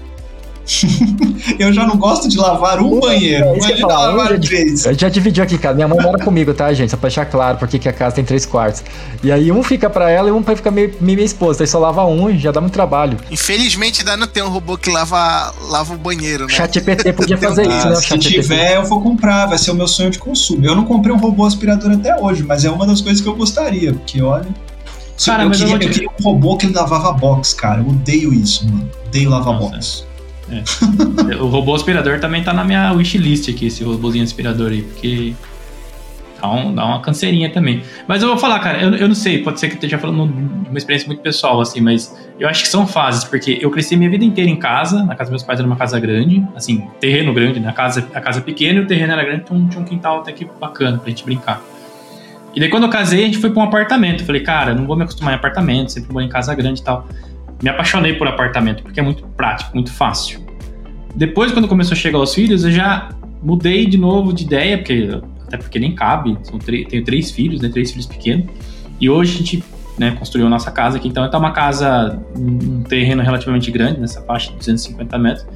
eu já não gosto de lavar um banheiro. É Imagina falar, lavar eu três. Eu já dividi aqui, cara. Minha mãe mora comigo, tá, gente? Só pra deixar claro porque que a casa tem três quartos. E aí um fica pra ela e um fica meio, meio minha esposa. Aí só lava um e já dá muito trabalho. Infelizmente ainda não tem um robô que lava, lava o banheiro, né? Chat PT podia fazer isso, né? Se tiver, eu vou comprar. Vai ser o meu sonho de consumo. Eu não comprei um robô aspirador até hoje, mas é uma das coisas que eu gostaria. Porque, olha... Cara, eu, queria, eu, eu, queria, um robô que lavava box, cara. Eu odeio isso, mano. Odeio lavar Nossa. box. É. o robô aspirador também tá na minha wishlist aqui, esse robôzinho aspirador aí, porque dá, um, dá uma canseirinha também. Mas eu vou falar, cara, eu, eu não sei, pode ser que eu esteja falando de uma experiência muito pessoal, assim, mas eu acho que são fases, porque eu cresci minha vida inteira em casa, na casa dos meus pais era uma casa grande, assim, terreno grande, né? A casa, a casa pequena e o terreno era grande, então tinha um quintal até que bacana pra gente brincar. E daí quando eu casei, a gente foi pra um apartamento. Eu falei, cara, não vou me acostumar em apartamento, sempre vou em casa grande e tal me apaixonei por apartamento, porque é muito prático, muito fácil. Depois, quando começou a chegar os filhos, eu já mudei de novo de ideia, porque até porque nem cabe, são tenho três filhos, né, três filhos pequenos, e hoje a gente né, construiu a nossa casa aqui, então é uma casa, um terreno relativamente grande, nessa faixa de 250 metros,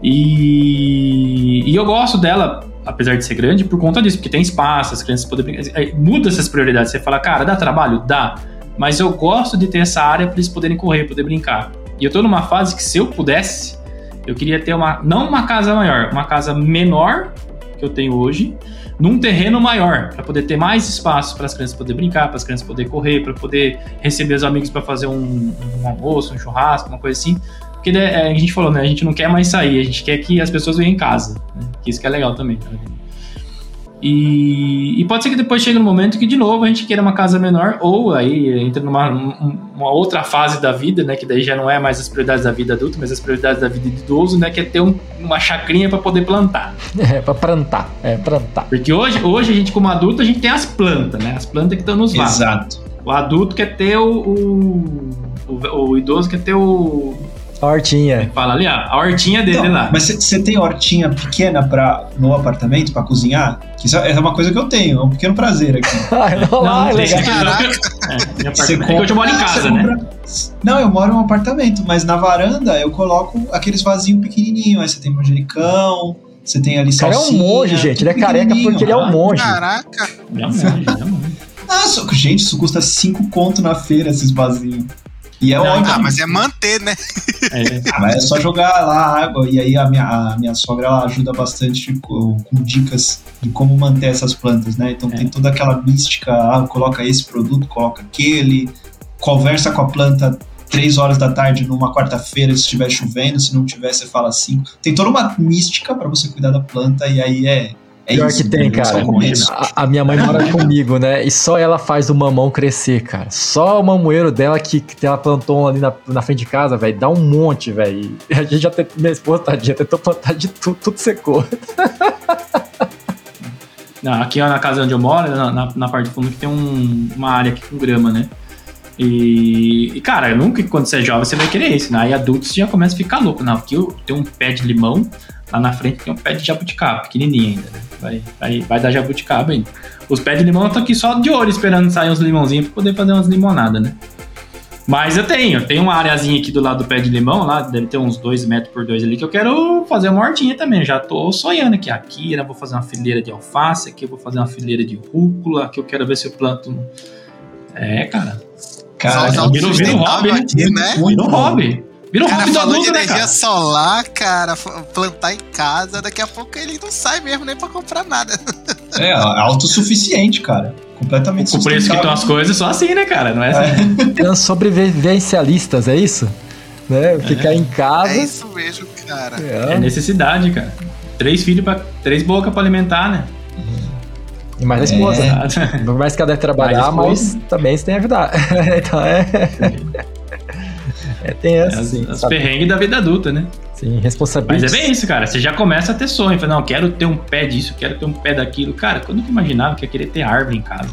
e, e eu gosto dela, apesar de ser grande, por conta disso, porque tem espaço, as crianças podem brincar, muda essas prioridades, você fala, cara, dá trabalho? Dá, mas eu gosto de ter essa área para eles poderem correr, poder brincar. E eu estou numa fase que se eu pudesse, eu queria ter uma não uma casa maior, uma casa menor que eu tenho hoje, num terreno maior, para poder ter mais espaço para as crianças poderem brincar, para as crianças poderem correr, para poder receber os amigos para fazer um, um, almoço, um churrasco, uma coisa assim. Porque né, a gente falou, né? A gente não quer mais sair, a gente quer que as pessoas venham em casa. Né? Que isso que é legal também. Tá e, e, pode ser que depois chegue um momento que de novo a gente queira uma casa menor, ou aí entra numa uma outra fase da vida, né? Que daí já não é mais as prioridades da vida adulta, mas as prioridades da vida de idoso, né? Que é ter um, uma chacrinha para poder plantar. É, para plantar, é, plantar. Porque hoje, hoje a gente, como adulto, a gente tem as plantas, né? As plantas que estão nos vasos. Exato. O adulto quer ter o, o, o, o idoso quer ter o, a hortinha. Fala ali, ó, a hortinha dele então, lá. Mas você tem hortinha pequena pra, no apartamento para cozinhar? Que isso é uma coisa que eu tenho, é um pequeno prazer aqui. ah, não, não, é legal. É, você compra, é que eu moro em casa, né? Compra... Não, eu moro em um apartamento, mas na varanda eu coloco aqueles vasinhos pequenininhos. Aí você tem manjericão, você tem ali salsinha. O cara é um monge, gente. Ele é careca porque ele é um monge. Caraca. Ele é um monge, ele é um monge. Ah, só, gente, isso custa 5 conto na feira, esses vasinhos. E é não, ótimo. Ah, mas é manter, né? É. Ah, mas é só jogar lá água. E aí a minha, a minha sogra ela ajuda bastante com, com dicas de como manter essas plantas, né? Então é. tem toda aquela mística, ah, coloca esse produto, coloca aquele, conversa com a planta três horas da tarde numa quarta-feira se estiver chovendo, se não tiver você fala cinco. Tem toda uma mística para você cuidar da planta e aí é é Pior isso, que tem, cara. A, a, minha mãe mora comigo, né? E só ela faz o mamão crescer, cara. Só o mamoeiro dela que, que ela plantou ali na, na frente de casa, velho, dá um monte, velho. A gente já tem. Minha esposa, tadinha, tentou plantar de tudo, tudo secou. Não, aqui na casa onde eu moro, na, na, na parte do fundo, que tem um, uma área aqui com grama, né? E, cara, nunca quando você é jovem você vai querer isso, né? Aí adultos já começa a ficar louco. Não, aqui eu tenho um pé de limão, lá na frente tem um pé de jabuticaba, pequenininho ainda, né? Vai, vai, vai dar jabuticaba ainda. Os pés de limão estão aqui só de olho esperando sair uns limãozinhos para poder fazer umas limonadas, né? Mas eu tenho, eu tenho uma areazinha aqui do lado do pé de limão, lá deve ter uns 2 metros por 2 ali, que eu quero fazer uma hortinha também. Já tô sonhando aqui. Aqui eu vou fazer uma fileira de alface, aqui eu vou fazer uma fileira de rúcula, aqui eu quero ver se eu planto. É, cara. Cara, vira um hobby, aqui, né? Vira um hobby. Vira um cara, hobby do adulto, de né, energia solar, cara, plantar em casa, daqui a pouco ele não sai mesmo nem pra comprar nada. É, autossuficiente, cara. Completamente O preço que estão as coisas só assim, né, cara? Não é assim. É. sobrevivencialistas, é isso? Né? Ficar é. em casa. É isso mesmo, cara. É, é necessidade, cara. Três filhos, pra, três bocas pra alimentar, né? E mais a esposa. É. Por mais que ela deve trabalhar, mas também você tem que ajudar. então é. É, tem essa, é, sim. As, perrengues da vida adulta, né? Sim, responsabilidade. Mas é bem isso, cara. Você já começa a ter sonho. Fala, não, quero ter um pé disso, quero ter um pé daquilo. Cara, quando eu imaginava que ia querer ter árvore em casa?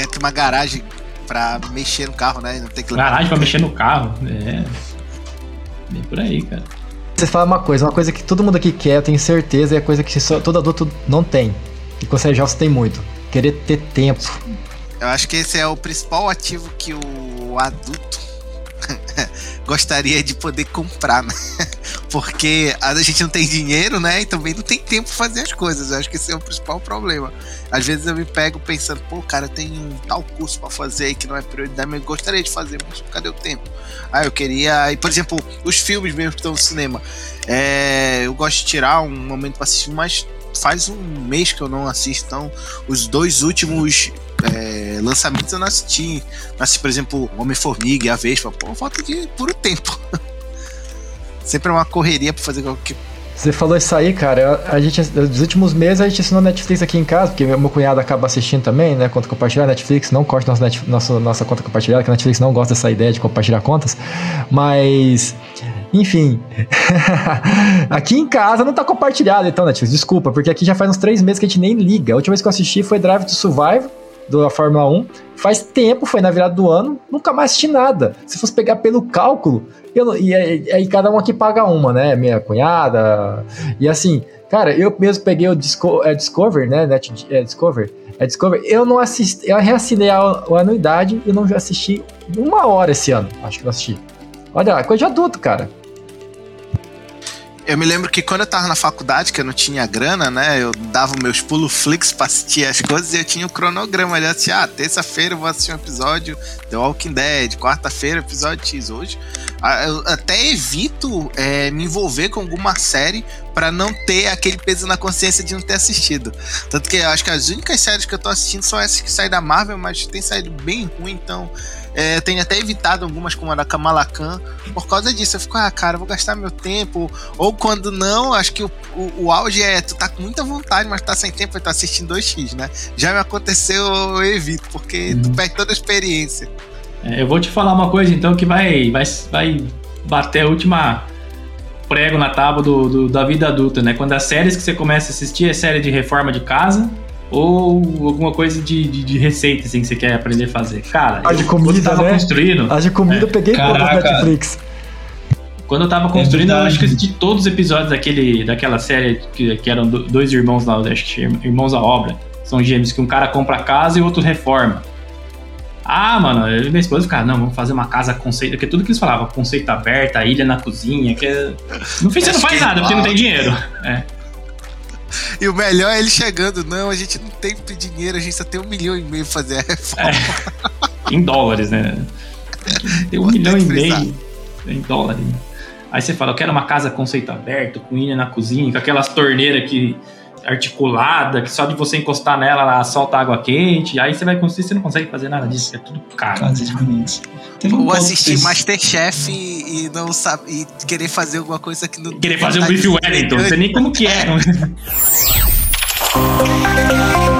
quer ter uma garagem pra mexer no carro, né? Não tem que Garagem pra mexer no carro. É. Bem por aí, cara. Você fala uma coisa, uma coisa que todo mundo aqui quer, eu tenho certeza, é coisa que só, todo adulto não tem. E é jovem, tem muito. Querer ter tempo. Eu acho que esse é o principal ativo que o adulto gostaria de poder comprar, né? Porque a gente não tem dinheiro, né? E também não tem tempo pra fazer as coisas. Eu acho que esse é o principal problema. Às vezes eu me pego pensando, pô, cara, tenho um tal curso para fazer aí que não é prioridade, mas eu gostaria de fazer, mas cadê o tempo? Ah, eu queria. E, por exemplo, os filmes mesmo que estão no cinema. É, eu gosto de tirar um momento pra assistir, mas faz um mês que eu não assisto. Então, os dois últimos é, lançamentos eu não assisti. Assisti, por exemplo, Homem-Formiga e a Vespa. Pô, falta de puro tempo. Sempre é uma correria pra fazer qualquer você falou isso aí, cara. A gente, nos últimos meses a gente assinou Netflix aqui em casa, porque meu cunhado acaba assistindo também, né? Conta compartilhada. Netflix não corta nossa, nossa, nossa conta compartilhada, que a Netflix não gosta dessa ideia de compartilhar contas. Mas, enfim. aqui em casa não tá compartilhado, então, Netflix. Desculpa, porque aqui já faz uns três meses que a gente nem liga. A última vez que eu assisti foi Drive to Survive da Fórmula 1. Faz tempo, foi na virada do ano, nunca mais assisti nada. Se fosse pegar pelo cálculo, eu, e aí cada um aqui paga uma, né? Minha cunhada. E assim, cara, eu mesmo peguei o Disco, é, Discover, né? Net, é, Discover. É Discover. Eu não assisti, eu reassinei a, a anuidade e não assisti uma hora esse ano. Acho que não assisti. Olha, coisa de adulto, cara. Eu me lembro que quando eu tava na faculdade, que eu não tinha grana, né? Eu dava meus pulo flix pra assistir as coisas e eu tinha o um cronograma ali assim, ah, terça-feira eu vou assistir um episódio The Walking Dead, quarta-feira episódio X. Hoje ah, eu até evito é, me envolver com alguma série para não ter aquele peso na consciência de não ter assistido. Tanto que eu acho que as únicas séries que eu tô assistindo são essas que saem da Marvel, mas tem saído bem ruim, então é, eu tenho até evitado algumas, como a da Kamala Khan, por causa disso. Eu fico, ah, cara, vou gastar meu tempo. Ou quando não, acho que o, o, o auge é tu tá com muita vontade, mas tá sem tempo e tá assistindo 2x, né? Já me aconteceu, eu evito, porque uhum. tu perde toda a experiência. É, eu vou te falar uma coisa então que vai, vai, vai bater a última prego na tábua do, do, da vida adulta, né? Quando as séries que você começa a assistir é série de reforma de casa, ou alguma coisa de, de, de, receita assim, que você quer aprender a fazer. Cara, a de comida, eu tava né? construindo. A de comida é. eu peguei todas da Netflix. Quando eu tava é construindo, é eu acho que assisti todos os episódios daquele, daquela série que, que eram dois irmãos lá, acho que irmãos à obra. São gêmeos que um cara compra a casa e o outro reforma. Ah, mano, eu e minha esposa ficaram, não, vamos fazer uma casa conceito, porque tudo que eles falavam, conceito aberto, a ilha na cozinha, que é... No fim você não faz nada, porque não tem dinheiro. É. E o melhor é ele chegando. Não, a gente não tem dinheiro, a gente só tem um milhão e meio pra fazer a reforma. É, em dólares, né? Tem um milhão e meio em dólares. Aí você fala, eu quero uma casa conceito aberto, com ilha na cozinha, com aquelas torneiras que articulada, que só de você encostar nela ela solta água quente. Aí você vai construir, você não consegue fazer nada disso, é tudo caro. Bonitas. Um Ou assistir Masterchef e, e não sabe e querer fazer alguma coisa que não. Querer fazer um bife Wellington, não sei nem como que é.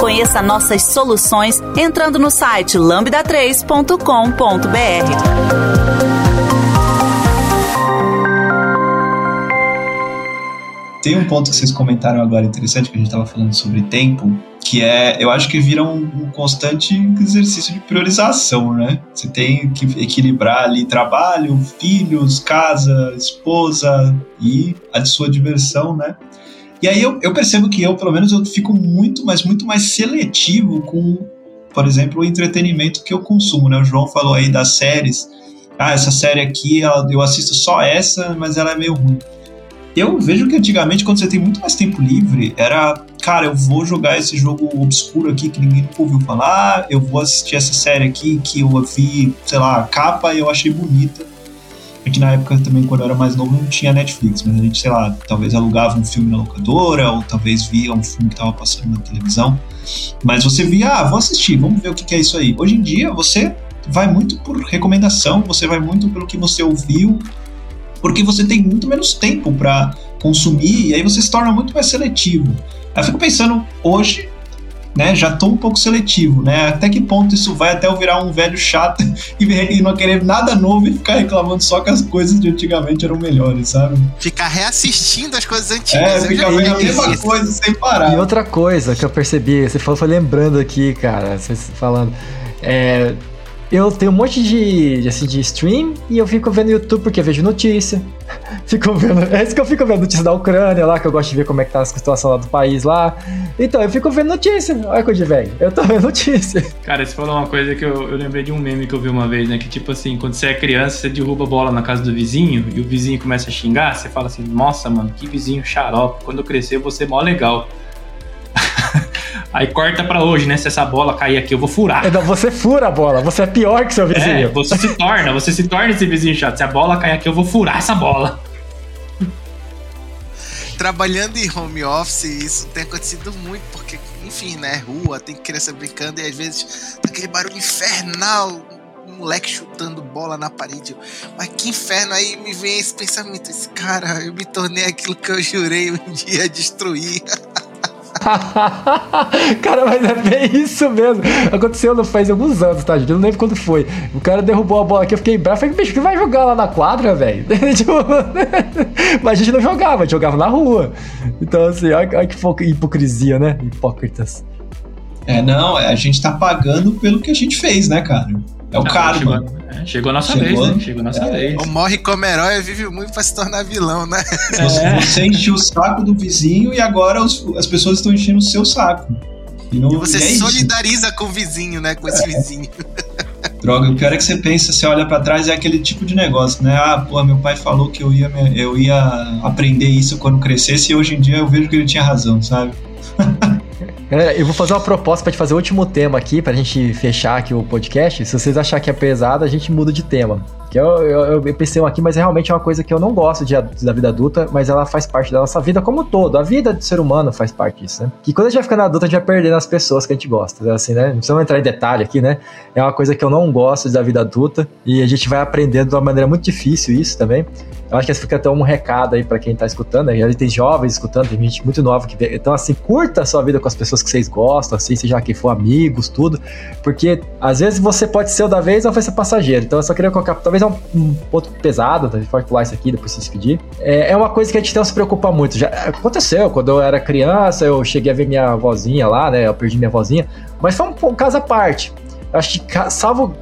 Conheça nossas soluções entrando no site lambda3.com.br. Tem um ponto que vocês comentaram agora interessante, que a gente estava falando sobre tempo, que é, eu acho que vira um, um, constante exercício de priorização, né? Você tem que equilibrar ali trabalho, filhos, casa, esposa e a sua diversão, né? E aí eu, eu percebo que eu, pelo menos, eu fico muito, mas muito mais seletivo com, por exemplo, o entretenimento que eu consumo, né? O João falou aí das séries. Ah, essa série aqui, eu assisto só essa, mas ela é meio ruim. Eu vejo que antigamente, quando você tem muito mais tempo livre, era, cara, eu vou jogar esse jogo obscuro aqui que ninguém nunca ouviu falar, eu vou assistir essa série aqui que eu vi, sei lá, a capa e eu achei bonita. É que na época também, quando eu era mais novo, não tinha Netflix, mas a gente, sei lá, talvez alugava um filme na locadora, ou talvez via um filme que tava passando na televisão. Mas você via, ah, vou assistir, vamos ver o que, que é isso aí. Hoje em dia, você vai muito por recomendação, você vai muito pelo que você ouviu, porque você tem muito menos tempo para consumir e aí você se torna muito mais seletivo. Eu fico pensando, hoje, né, já tô um pouco seletivo, né? Até que ponto isso vai até eu virar um velho chato e não querer nada novo e ficar reclamando só que as coisas de antigamente eram melhores, sabe? Ficar reassistindo as coisas antigas. É, ficar vendo a mesma coisa sem parar. E outra coisa que eu percebi, você falou, foi lembrando aqui, cara, vocês falando, é, eu tenho um monte de, assim, de stream e eu fico vendo YouTube porque eu vejo notícia. fico vendo. É isso que eu fico vendo notícia da Ucrânia lá, que eu gosto de ver como é que tá a situação lá do país lá. Então, eu fico vendo notícia. Olha coisa de velho. Eu tô vendo notícia. Cara, você falou uma coisa que eu, eu lembrei de um meme que eu vi uma vez, né? Que tipo assim, quando você é criança, você derruba a bola na casa do vizinho e o vizinho começa a xingar, você fala assim, nossa, mano, que vizinho xarope. Quando eu crescer, eu vou ser mó legal. Aí corta pra hoje, né? Se essa bola cair aqui, eu vou furar. Então você fura a bola, você é pior que seu é, vizinho. É, você se torna, você se torna esse vizinho chato. Se a bola cair aqui, eu vou furar essa bola. Trabalhando em home office, isso tem acontecido muito, porque, enfim, né? Rua, tem criança brincando e às vezes tá aquele barulho infernal, um moleque chutando bola na parede. Mas que inferno, aí me vem esse pensamento: esse cara, eu me tornei aquilo que eu jurei um dia destruir. cara, mas é bem isso mesmo. Aconteceu não faz alguns anos, tá, gente? Eu não lembro quando foi. O cara derrubou a bola aqui, eu fiquei bravo. Falei, bicho, que vai jogar lá na quadra, velho? tipo, mas a gente não jogava, a gente jogava na rua. Então, assim, olha, olha que hipocrisia, né? Hipócritas. É, não, a gente tá pagando pelo que a gente fez, né, cara? É o karma. Chegou, é, chegou a nossa chegou, vez, né? Chegou a nossa é. vez. Ou morre como herói vive muito pra se tornar vilão, né? É. Você encheu o saco do vizinho e agora os, as pessoas estão enchendo o seu saco. E, não, e você e é solidariza isso. com o vizinho, né? Com esse vizinho. Droga, o pior é que você pensa, você olha para trás, é aquele tipo de negócio, né? Ah, pô, meu pai falou que eu ia, eu ia aprender isso quando crescesse e hoje em dia eu vejo que ele tinha razão, sabe? Galera, eu vou fazer uma proposta para te fazer o último tema aqui, pra gente fechar aqui o podcast. Se vocês acharem que é pesado, a gente muda de tema. Que eu, eu, eu pensei aqui, mas realmente é uma coisa que eu não gosto de, da vida adulta, mas ela faz parte da nossa vida como um todo. A vida do ser humano faz parte disso, né? Que quando a gente vai ficando adulto, a gente vai perdendo as pessoas que a gente gosta. Assim, né? Não precisamos entrar em detalhe aqui, né? É uma coisa que eu não gosto da vida adulta e a gente vai aprendendo de uma maneira muito difícil isso também. Eu acho que fica até um recado aí para quem tá escutando. Né? Tem jovens escutando, tem gente muito nova que vê. Então, assim, curta a sua vida com as pessoas que vocês gostam, assim, seja quem for amigos, tudo. Porque às vezes você pode ser o da vez ou vai ser passageiro. Então, eu só queria colocar, talvez é um, um ponto pesado, a gente pode pular isso aqui depois se despedir. É, é uma coisa que a gente não se preocupa muito. Já aconteceu, quando eu era criança, eu cheguei a ver minha vozinha lá, né? Eu perdi minha vozinha. Mas foi um, um caso à parte. Eu acho que, salvo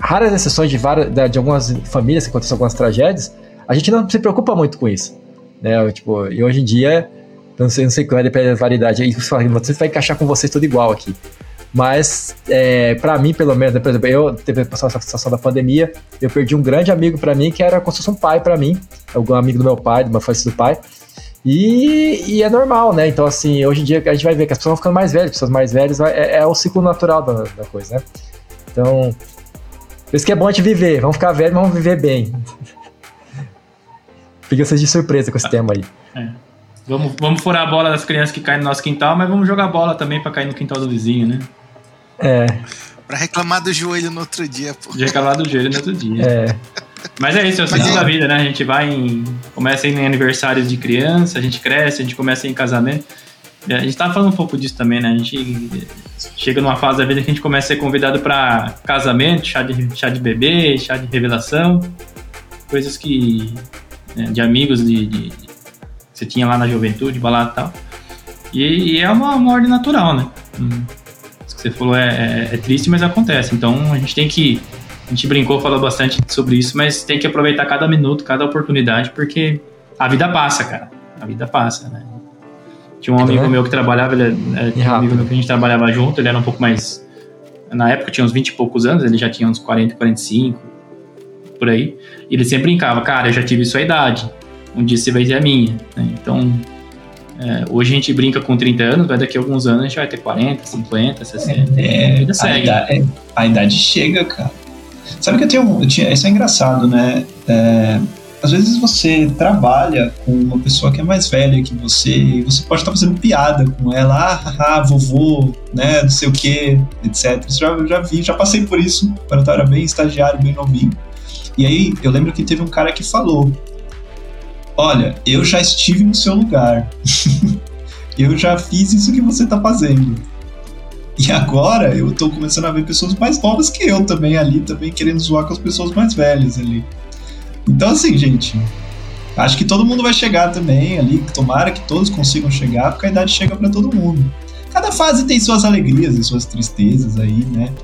raras exceções de, várias, de algumas famílias que acontecem algumas tragédias, a gente não se preocupa muito com isso. Né? Tipo, e hoje em dia, não sei, não sei qual é a variedade, aí você vai encaixar com vocês tudo igual aqui. Mas, é, para mim, pelo menos, por exemplo, eu teve essa situação da pandemia, eu perdi um grande amigo para mim, que era como se fosse um pai para mim, um amigo do meu pai, do meu falecido pai. E, e, é normal, né? Então, assim, hoje em dia a gente vai ver que as pessoas vão ficando mais velhas, pessoas mais velhas, é, é o ciclo natural da, da, coisa, né? Então, por isso que é bom a gente viver, vamos ficar velhos, mas vamos viver bem. Peguei vocês de surpresa com esse tema aí. É. Vamos, vamos furar a bola das crianças que caem no nosso quintal, mas vamos jogar bola também para cair no quintal do vizinho, né? É. Pra reclamar do joelho no outro dia, pô. De reclamar do joelho no outro dia. É. Mas é isso, é o ciclo é... da vida, né? A gente vai em. Começa em aniversários de criança, a gente cresce, a gente começa em casamento. A gente tava falando um pouco disso também, né? A gente chega numa fase da vida que a gente começa a ser convidado para casamento, chá de, chá de bebê, chá de revelação, coisas que né, de amigos de, de, você tinha lá na juventude, balada e tal. E, e é uma, uma, ordem natural, né? Hum. Que você falou é, é, é, triste, mas acontece. Então a gente tem que. A gente brincou, falou bastante sobre isso, mas tem que aproveitar cada minuto, cada oportunidade, porque a vida passa, cara. A vida passa, né? Tinha um amigo é. meu que trabalhava, ele, é, tinha um amigo meu que a gente trabalhava junto, ele era um pouco mais. Na época tinha uns 20 e poucos anos, ele já tinha uns 40, 45, por aí. E ele sempre brincava, cara, eu já tive sua idade, um dia você vai ter a minha. Né? Então, é, hoje a gente brinca com 30 anos, vai daqui a alguns anos a gente vai ter 40, 50, 60. É, a, idade, é, a idade chega, cara. Sabe que eu tenho. Eu tinha, isso é engraçado, né? É, às vezes você trabalha com uma pessoa que é mais velha que você e você pode estar fazendo piada com ela, ah, haha, vovô, né, não sei o que, etc. Já, já vi, já passei por isso quando eu era bem estagiário, bem novinho. E aí eu lembro que teve um cara que falou: Olha, eu já estive no seu lugar. eu já fiz isso que você tá fazendo. E agora eu tô começando a ver pessoas mais novas que eu também ali, também querendo zoar com as pessoas mais velhas ali. Então, assim, gente, acho que todo mundo vai chegar também ali. Tomara que todos consigam chegar, porque a idade chega para todo mundo. Cada fase tem suas alegrias e suas tristezas aí, né?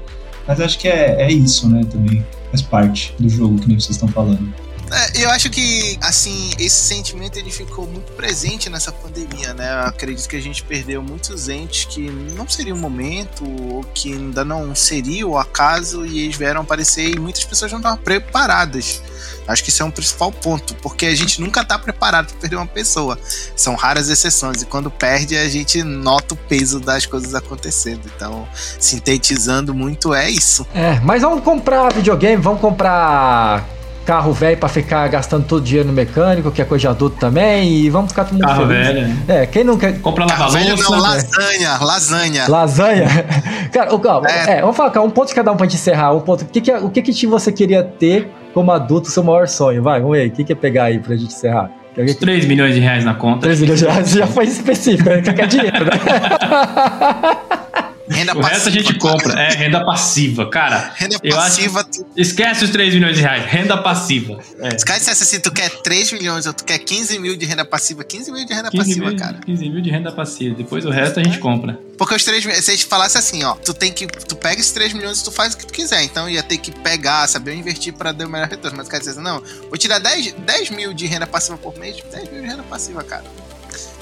Mas acho que é, é isso, né? Também faz parte do jogo que nem vocês estão falando. É, eu acho que, assim, esse sentimento ele ficou muito presente nessa pandemia, né? Eu acredito que a gente perdeu muitos entes que não seria o momento, ou que ainda não seria o acaso, e eles vieram aparecer e muitas pessoas não estavam preparadas. Acho que isso é um principal ponto, porque a gente nunca está preparado para perder uma pessoa. São raras exceções, e quando perde, a gente nota o peso das coisas acontecendo. Então, sintetizando muito, é isso. É, mas vamos comprar videogame, vamos comprar carro velho para ficar gastando todo o dinheiro no mecânico, que é coisa de adulto também, e vamos ficar todo mundo carro feliz. velho. É, quem não quer. Compra lava Velho não, louça. lasanha, lasanha. Lasanha? Cara, o, É. é. vamos falar, cara, um ponto de cada um pra gente encerrar. Um ponto. O que, que, é- o que, que você queria ter como adulto, seu maior sonho? Vai, vamos ver. O que, que é pegar aí pra gente encerrar? Alguém- 3 milhões de reais na conta. 3 milhões de reais já foi específico, né? Que quer dinheiro, né? Renda O resto a gente compra. É renda passiva. Cara, Renda acho. passiva, tu... Esquece os 3 milhões de reais. Renda passiva. É. se o cara dissesse assim, tu quer 3 milhões ou tu quer 15 mil de renda passiva, 15 mil de renda 15 passiva, mil, cara. 15 mil de renda passiva. Depois o resto a gente compra. Porque os 3 milhões, se a gente falasse assim, ó, tu tem que, tu pega esses 3 milhões e tu faz o que tu quiser. Então ia ter que pegar, saber investir pra dar o melhor retorno. Mas o cara disse assim, não, vou tirar 10, 10 mil de renda passiva por mês, 10 mil de renda passiva, cara.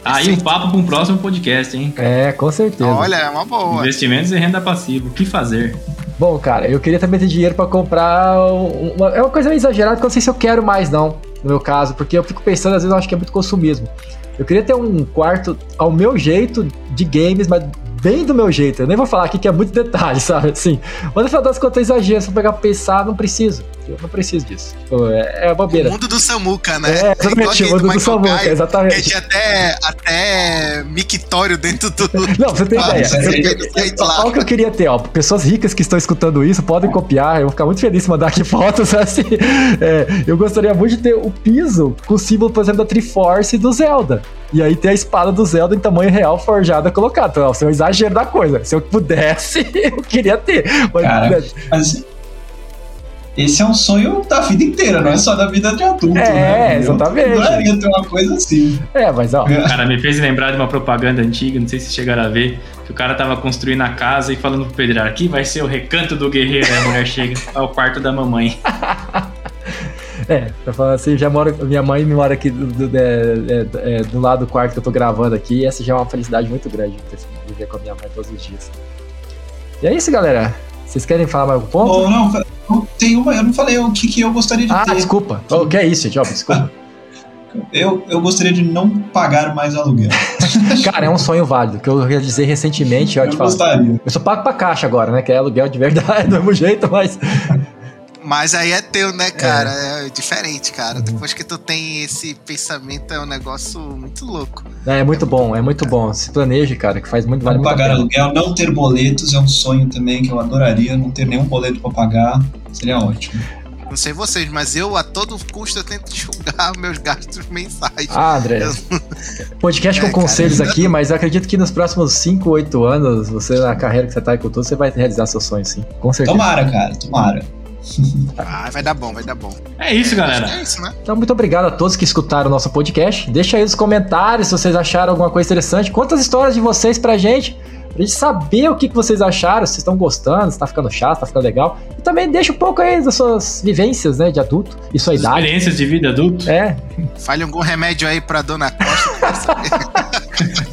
Aí um papo para um próximo podcast, hein? É, com certeza. Olha, é uma boa. Investimentos e renda passiva. O que fazer? Bom, cara, eu queria também ter dinheiro pra comprar. um- Uma, é uma coisa meio exagerada que eu não sei se eu quero mais, não, no meu caso, porque eu fico pensando, às vezes eu acho que é muito consumismo. Eu queria ter um quarto ao meu jeito de games, mas bem do meu jeito. Eu nem vou falar aqui que é muito detalhe, sabe? Assim, mas no final das contas é exagero. Se eu pegar pra pensar, não preciso. Eu não preciso disso. Pô, É, é O bobeira. mundo do Samuca, né? É, Igual exatamente, aquele o mundo do Michael Samuca, Guy, Que exatamente. tinha até, até mictório dentro do. Não, você tem Ah, ideia. Olha o que eu queria ter, ó. Pessoas ricas que estão escutando isso podem copiar. Eu vou ficar muito feliz em mandar aqui fotos assim. É, eu gostaria muito de ter o piso com o símbolo, por exemplo, da Triforce e do Zelda. E aí ter a espada do Zelda em tamanho real forjada colocada. Então, ó, é um exagero da coisa. Se eu pudesse, eu queria ter. Mas, Cara, né, Mas esse é um sonho da vida inteira, não é só da vida de adulto, É, né? exatamente. Eu adoraria ter uma coisa assim. é, mas ó. Cara, me fez lembrar de uma propaganda antiga, não sei se chegaram a ver, que o cara tava construindo a casa e falando pro pedreiro, aqui vai ser o recanto do guerreiro, aí a mulher chega ao quarto da mamãe. É, pra falar assim, já moro. Minha mãe me mora aqui do, do- é, é, é, do lado do quarto que eu tô gravando aqui. E essa já é uma felicidade muito grande viver com a minha mãe todos os dias. E é isso, galera. Vocês querem falar mais algum ponto? Ou não, eu- tem uma, eu não falei o que, que eu gostaria de ah, ter. desculpa. O que é isso? Ó, desculpa. Eu, eu gostaria de não pagar mais aluguel. Cara, é um sonho válido, que eu realizei recentemente. Ó, Eu falar. gostaria. Eu só pago pra caixa agora, né? Que é aluguel de verdade, do mesmo jeito, mas. Mas aí é teu, né, cara? É, diferente, cara. Depois que tu tem esse pensamento, é um negócio muito louco. É, é muito bom, é muito bom. Se planeje, cara, que faz muito, vale Não muito pagar aluguel, não ter boletos é um sonho também que eu adoraria. Não ter nenhum boleto pra pagar seria ótimo. Não sei vocês, mas eu, a todo custo, eu tento julgar meus gastos mensais. Ah, André. Podcast com É, cara, conselhos ainda aqui, mas eu acredito que nos próximos 5, 8 anos, você na carreira que você tá aí com tudo, você vai realizar seus sonhos, sim. Com certeza. Tomara, cara, tomara. Ah, vai dar bom, vai dar bom. É isso, galera. É isso, né? Então, muito obrigado a todos que escutaram o nosso podcast. Deixa aí nos comentários se vocês acharam alguma coisa interessante. Conta as histórias de vocês pra gente. Pra gente saber o que, que vocês acharam, se estão gostando, se tá ficando chato, se tá ficando legal. E também deixa um pouco aí das suas vivências, né, de adulto e sua idade. Experiências de vida adulto. É, Fale algum remédio aí pra dona Costa.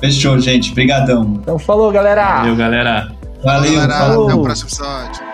Fechou, gente. Brigadão. então falou, galera! Valeu, galera. Valeu, Galera, falou. Até o próximo episódio.